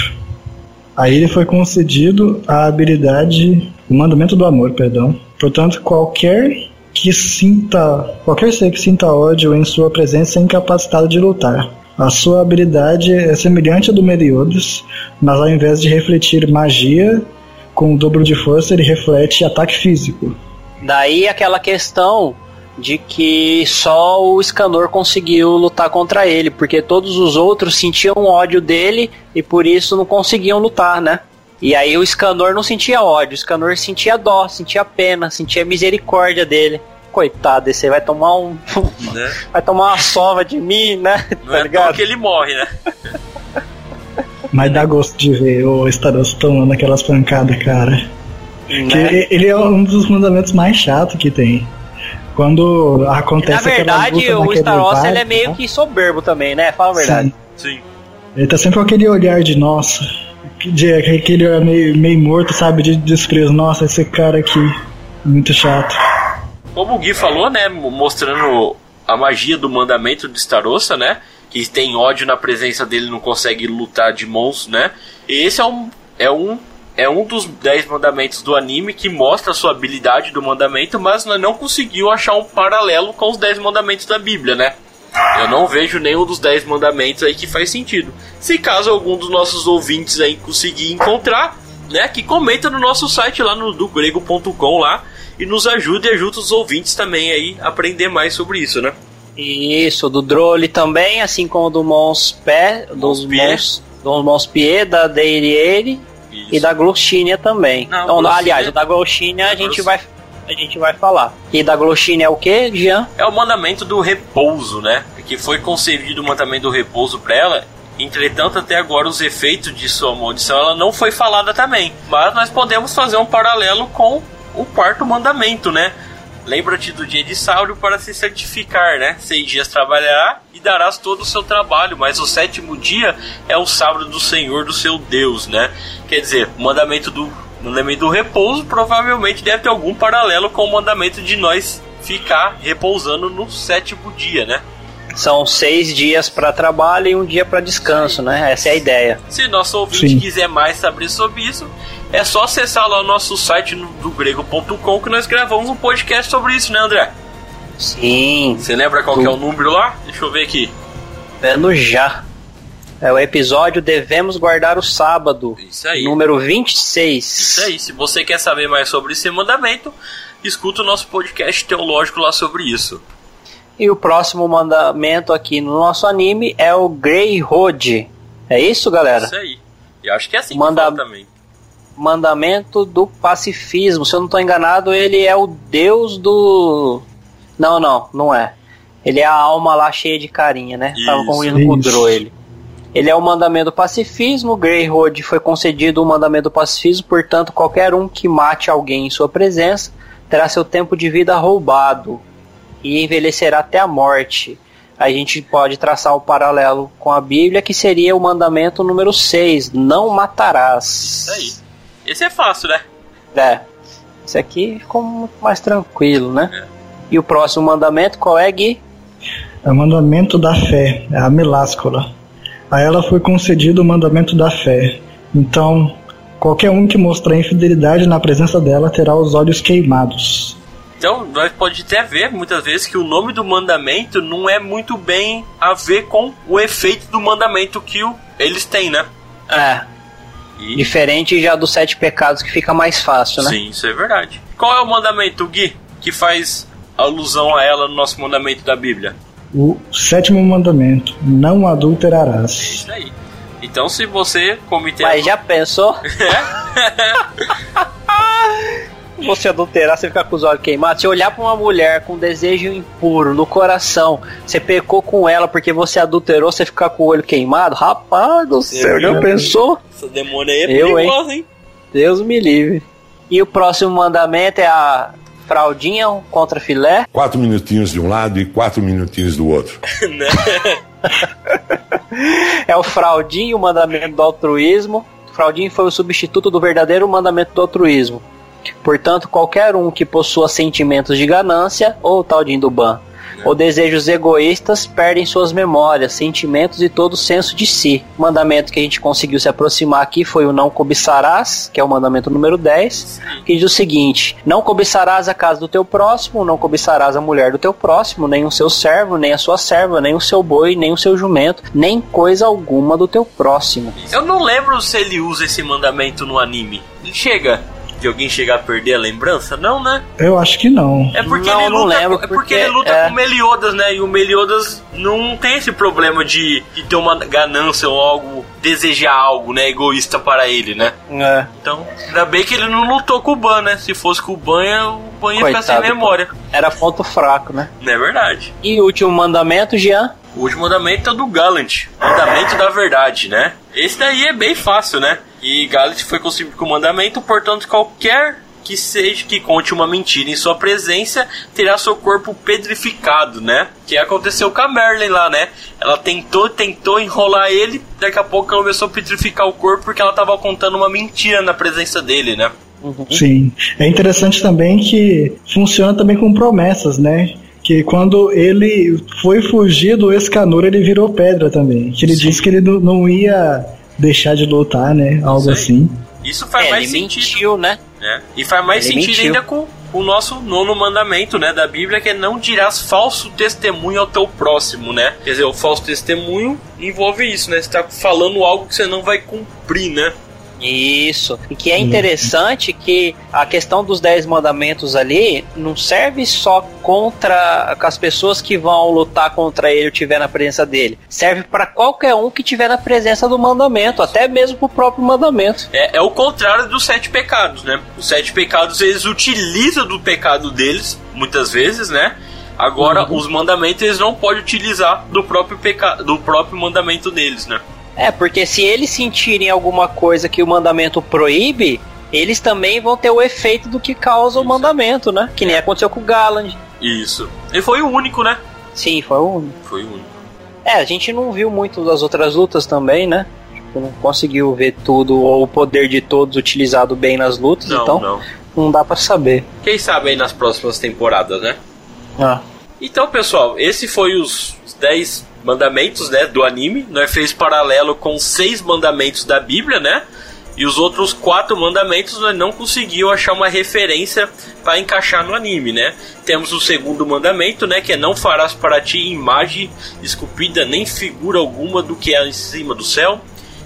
A ele foi concedido a habilidade, o mandamento do amor, perdão. Portanto, qualquer que sinta, qualquer ser que sinta ódio em sua presença é incapacitado de lutar. A sua habilidade é semelhante à do Meliodas, mas ao invés de refletir magia com o dobro de força, ele reflete ataque físico. Daí aquela questão de que só o Escanor conseguiu lutar contra ele, porque todos os outros sentiam ódio dele e por isso não conseguiam lutar, né? E aí o Escanor não sentia ódio, o Escanor sentia dó, sentia pena, sentia misericórdia dele. Coitado, esse aí vai tomar um. Né? vai tomar uma sova de mim, né? Não tá é ligado? que ele morre, né? Mas dá gosto de ver o Starost tomando aquelas pancadas, cara. Né? ele é um dos mandamentos mais chatos que tem. Quando acontece Na verdade, o Star Wars ele é meio que soberbo também, né? Fala a verdade. Sim. Sim. Ele tá sempre com aquele olhar de nossa. De, aquele olhar meio, meio morto, sabe? De desprezo. Nossa, esse cara aqui. Muito chato. Como o Gui falou, né? Mostrando a magia do mandamento de Starossa, né? Que tem ódio na presença dele, não consegue lutar de mãos, né? E esse é um, é um é um dos dez mandamentos do anime que mostra a sua habilidade do mandamento, mas não conseguiu achar um paralelo com os dez mandamentos da Bíblia, né? Eu não vejo nenhum dos dez mandamentos aí que faz sentido. Se caso algum dos nossos ouvintes aí conseguir encontrar, né, que comenta no nosso site lá no dogrego.com lá e nos ajude e ajude os ouvintes também aí a aprender mais sobre isso, né? Isso, do Drole também, assim como do Monspé, dos Mons, do Monspier, da Deiriere isso. E da Gloxinia também. Não, então, aliás, o da Gloxinia a gente vai a gente vai falar. E da Gloxinia é o que, Jean? É o mandamento do repouso, né? Que foi concebido o mandamento do repouso para ela. Entretanto, até agora os efeitos de sua maldição ela não foi falada também. Mas nós podemos fazer um paralelo com o quarto mandamento, né? Lembra-te do dia de sábado para se certificar, né? Seis dias trabalhará e darás todo o seu trabalho, mas o sétimo dia é o sábado do Senhor, do seu Deus, né? Quer dizer, o mandamento do, mandamento do repouso provavelmente deve ter algum paralelo com o mandamento de nós ficar repousando no sétimo dia, né? São seis dias para trabalho e um dia para descanso, né? Essa é a ideia. Se nosso ouvinte Sim. quiser mais saber sobre isso, é só acessar lá o nosso site no, do grego.com que nós gravamos um podcast sobre isso, né, André? Sim. Você lembra qual é o número lá? Deixa eu ver aqui. Vendo já. É o episódio Devemos Guardar o Sábado. Isso aí. Número 26. Isso aí. Se você quer saber mais sobre esse mandamento, escuta o nosso podcast teológico lá sobre isso. E o próximo mandamento aqui no nosso anime é o Grey Road. É isso, galera? Isso aí. Eu acho que é assim Manda... que também mandamento do pacifismo. Se eu não estou enganado, ele é o deus do. Não, não, não é. Ele é a alma lá cheia de carinha, né? Isso, Tava confundindo com o Dro ele. Ele é o mandamento do pacifismo. Greyhood foi concedido o mandamento do pacifismo, portanto, qualquer um que mate alguém em sua presença terá seu tempo de vida roubado e envelhecerá até a morte. A gente pode traçar o um paralelo com a Bíblia, que seria o mandamento número 6, não matarás. Isso aí. Esse é fácil, né? É. Esse aqui ficou muito mais tranquilo, né? E o próximo mandamento, qual é, Gui? É o mandamento da fé, é a miláscula. A ela foi concedido o mandamento da fé. Então, qualquer um que mostrar infidelidade na presença dela terá os olhos queimados. Então, nós pode até ver muitas vezes que o nome do mandamento não é muito bem a ver com o efeito do mandamento que o, eles têm, né? É. E- Diferente já dos sete pecados que fica mais fácil, né? Sim, isso é verdade. Qual é o mandamento, Gui, que faz alusão a ela no nosso mandamento da Bíblia? O sétimo mandamento: não adulterarás. Isso aí. Então, se você cometer. Mas já pensou? Você adulterar, você ficar com os olhos queimados. Se olhar pra uma mulher com desejo impuro no coração, você pecou com ela porque você adulterou, você ficar com o olho queimado, rapaz do céu, já pensou? Essa demônia aí é Eu, hein? perigosa, hein? Deus me livre. E o próximo mandamento é a fraldinha contra filé. Quatro minutinhos de um lado e quatro minutinhos do outro. né? É o fraldinho, o mandamento do altruísmo. O fraldinho foi o substituto do verdadeiro mandamento do altruísmo. Portanto, qualquer um que possua sentimentos de ganância, ou tal de Induban, ou desejos egoístas, perdem suas memórias, sentimentos e todo o senso de si. O mandamento que a gente conseguiu se aproximar aqui foi o não cobiçarás, que é o mandamento número 10, que diz o seguinte: Não cobiçarás a casa do teu próximo, não cobiçarás a mulher do teu próximo, nem o seu servo, nem a sua serva, nem o seu boi, nem o seu jumento, nem coisa alguma do teu próximo. Eu não lembro se ele usa esse mandamento no anime. Chega de alguém chegar a perder a lembrança? Não, né? Eu acho que não. É porque Não, ele não luta, lembro, é porque, porque ele luta é- com Meliodas, né? E o Meliodas não tem esse problema de, de ter uma ganância ou algo, desejar algo, né? Egoísta para ele, né? É. Então, ainda bem que ele não lutou com o Ban, né? Se fosse com o Ban, o Ban ia ficar sem memória. Era ponto fraco, né? Não é verdade? E o último mandamento, Jean? O último mandamento é o do Gallant, mandamento da verdade, né? Esse daí é bem fácil, né? E Gallant foi concebido com o mandamento, portanto, qualquer que seja que conte uma mentira em sua presença terá seu corpo pedrificado, né? Que aconteceu com a Merlin lá, né? Ela tentou, tentou enrolar ele, daqui a pouco ela começou a petrificar o corpo porque ela tava contando uma mentira na presença dele, né? Sim. É interessante também que funciona também com promessas, né? Que quando ele foi fugir do Escanor, ele virou pedra também. Que ele disse que ele não ia deixar de lutar, né? Algo assim. Isso faz É, mais ele sentido. mentiu, né? né? E faz mais Ele sentido mentiu. ainda com o nosso nono mandamento, né, da Bíblia, que é não dirás falso testemunho ao teu próximo, né? Quer dizer, o falso testemunho envolve isso, né? Você tá falando algo que você não vai cumprir, né? Isso. E que é interessante que a questão dos dez mandamentos ali não serve só contra as pessoas que vão lutar contra ele ou tiver na presença dele. Serve para qualquer um que tiver na presença do mandamento, até mesmo pro próprio mandamento. É, é o contrário dos sete pecados, né? Os sete pecados eles utilizam do pecado deles, muitas vezes, né? Agora, os mandamentos eles não podem utilizar do próprio pecado, do próprio mandamento deles, né? É, porque se eles sentirem alguma coisa que o mandamento proíbe, eles também vão ter o efeito do que causa o mandamento, né? Que nem aconteceu com o Galland. Isso. Ele foi o único, né? Sim, foi o único. Foi o único. É, a gente não viu muito das outras lutas também, né? Tipo, não conseguiu ver tudo ou o poder de todos utilizado bem nas lutas, Não, então não. não dá pra saber. Quem sabe aí nas próximas temporadas, né? Ah. Então, pessoal, esse foi os 10 mandamentos, né, do anime. Nós fez paralelo com seis mandamentos da Bíblia, né? E os outros quatro mandamentos nós não conseguiu achar uma referência para encaixar no anime, né? Temos o segundo mandamento, né, que é não farás para ti imagem esculpida nem figura alguma do que é em cima do céu,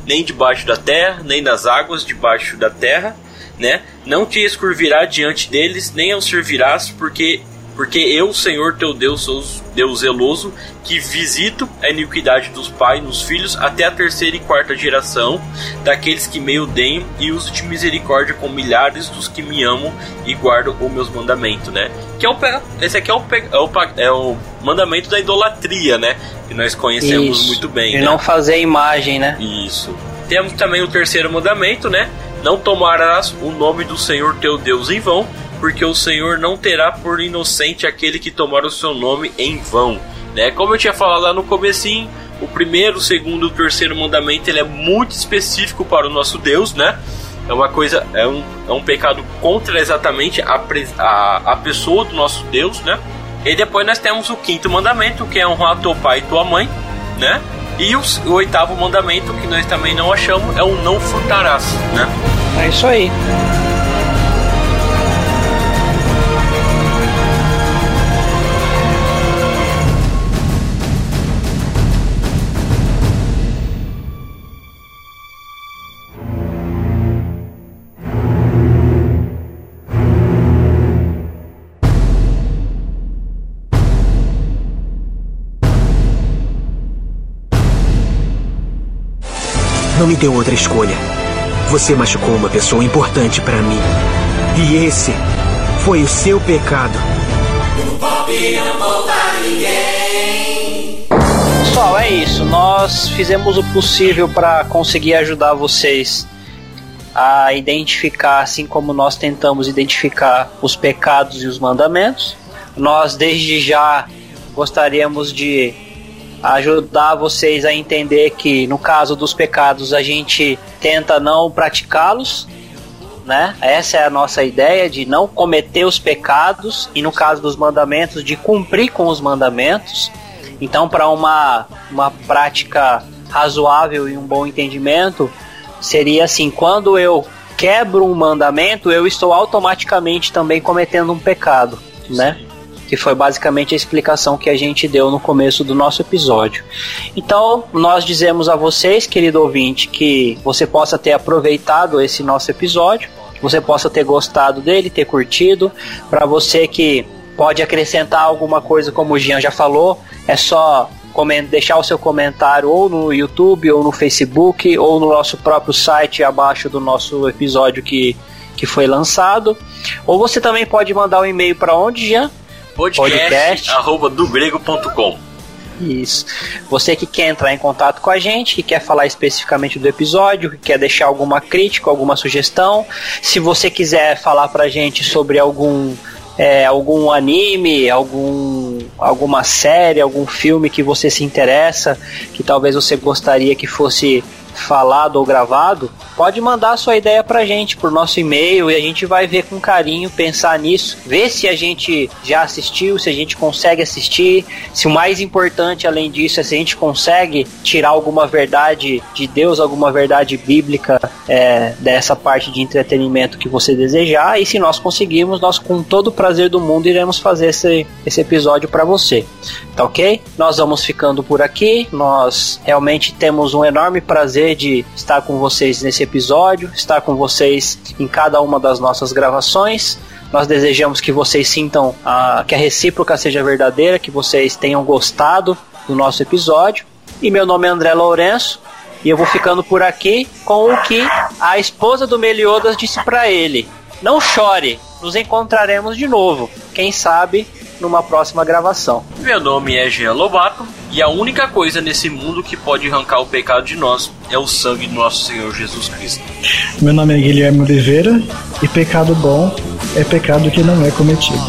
nem debaixo da terra, nem nas águas debaixo da terra, né? Não te escurvirá diante deles, nem os servirás, porque porque eu, Senhor teu Deus, sou Deus zeloso, que visito a iniquidade dos pais nos filhos até a terceira e quarta geração daqueles que me odeiam e uso de misericórdia com milhares dos que me amam e guardam os meus mandamentos, né? Que é o esse aqui é o, é o é o mandamento da idolatria, né? Que nós conhecemos Isso. muito bem, E né? não fazer imagem, né? Isso. Temos também o terceiro mandamento, né? Não tomarás o nome do Senhor teu Deus em vão, porque o Senhor não terá por inocente aquele que tomar o seu nome em vão. Né? Como eu tinha falado lá no comecinho, o primeiro, o segundo e o terceiro mandamento ele é muito específico para o nosso Deus, né? É uma coisa, é um, é um pecado contra exatamente a, a, a pessoa do nosso Deus, né? E depois nós temos o quinto mandamento, que é honrar teu pai e tua mãe, né? E o, o oitavo mandamento, que nós também não achamos, é o não furtarás, né? É isso aí. Deu outra escolha. Você machucou uma pessoa importante para mim. E esse foi o seu pecado. Pessoal, é isso. Nós fizemos o possível para conseguir ajudar vocês a identificar, assim como nós tentamos identificar os pecados e os mandamentos. Nós, desde já, gostaríamos de ajudar vocês a entender que no caso dos pecados a gente tenta não praticá-los, né? Essa é a nossa ideia de não cometer os pecados e no caso dos mandamentos de cumprir com os mandamentos. Então, para uma uma prática razoável e um bom entendimento, seria assim, quando eu quebro um mandamento, eu estou automaticamente também cometendo um pecado, né? Que foi basicamente a explicação que a gente deu no começo do nosso episódio. Então, nós dizemos a vocês, querido ouvinte, que você possa ter aproveitado esse nosso episódio, você possa ter gostado dele, ter curtido. Para você que pode acrescentar alguma coisa, como o Jean já falou, é só deixar o seu comentário ou no YouTube, ou no Facebook, ou no nosso próprio site abaixo do nosso episódio que, que foi lançado. Ou você também pode mandar um e-mail para onde, Jean? Podcast, arroba grego.com. Isso. Você que quer entrar em contato com a gente, que quer falar especificamente do episódio, que quer deixar alguma crítica, alguma sugestão, se você quiser falar pra gente sobre algum é, algum anime, algum, alguma série, algum filme que você se interessa, que talvez você gostaria que fosse falado ou gravado, pode mandar sua ideia pra gente por nosso e-mail e a gente vai ver com carinho, pensar nisso, ver se a gente já assistiu, se a gente consegue assistir, se o mais importante além disso é se a gente consegue tirar alguma verdade de Deus, alguma verdade bíblica é, dessa parte de entretenimento que você desejar e se nós conseguirmos, nós com todo o prazer do mundo iremos fazer esse, esse episódio para você, tá ok? Nós vamos ficando por aqui, nós realmente temos um enorme prazer de estar com vocês nesse episódio, estar com vocês em cada uma das nossas gravações. Nós desejamos que vocês sintam a, que a recíproca seja verdadeira, que vocês tenham gostado do nosso episódio. E meu nome é André Lourenço e eu vou ficando por aqui com o que a esposa do Meliodas disse para ele: Não chore, nos encontraremos de novo. Quem sabe numa próxima gravação. Meu nome é Jean Lobato e a única coisa nesse mundo que pode arrancar o pecado de nós é o sangue do nosso Senhor Jesus Cristo. Meu nome é Guilherme Oliveira e pecado bom é pecado que não é cometido.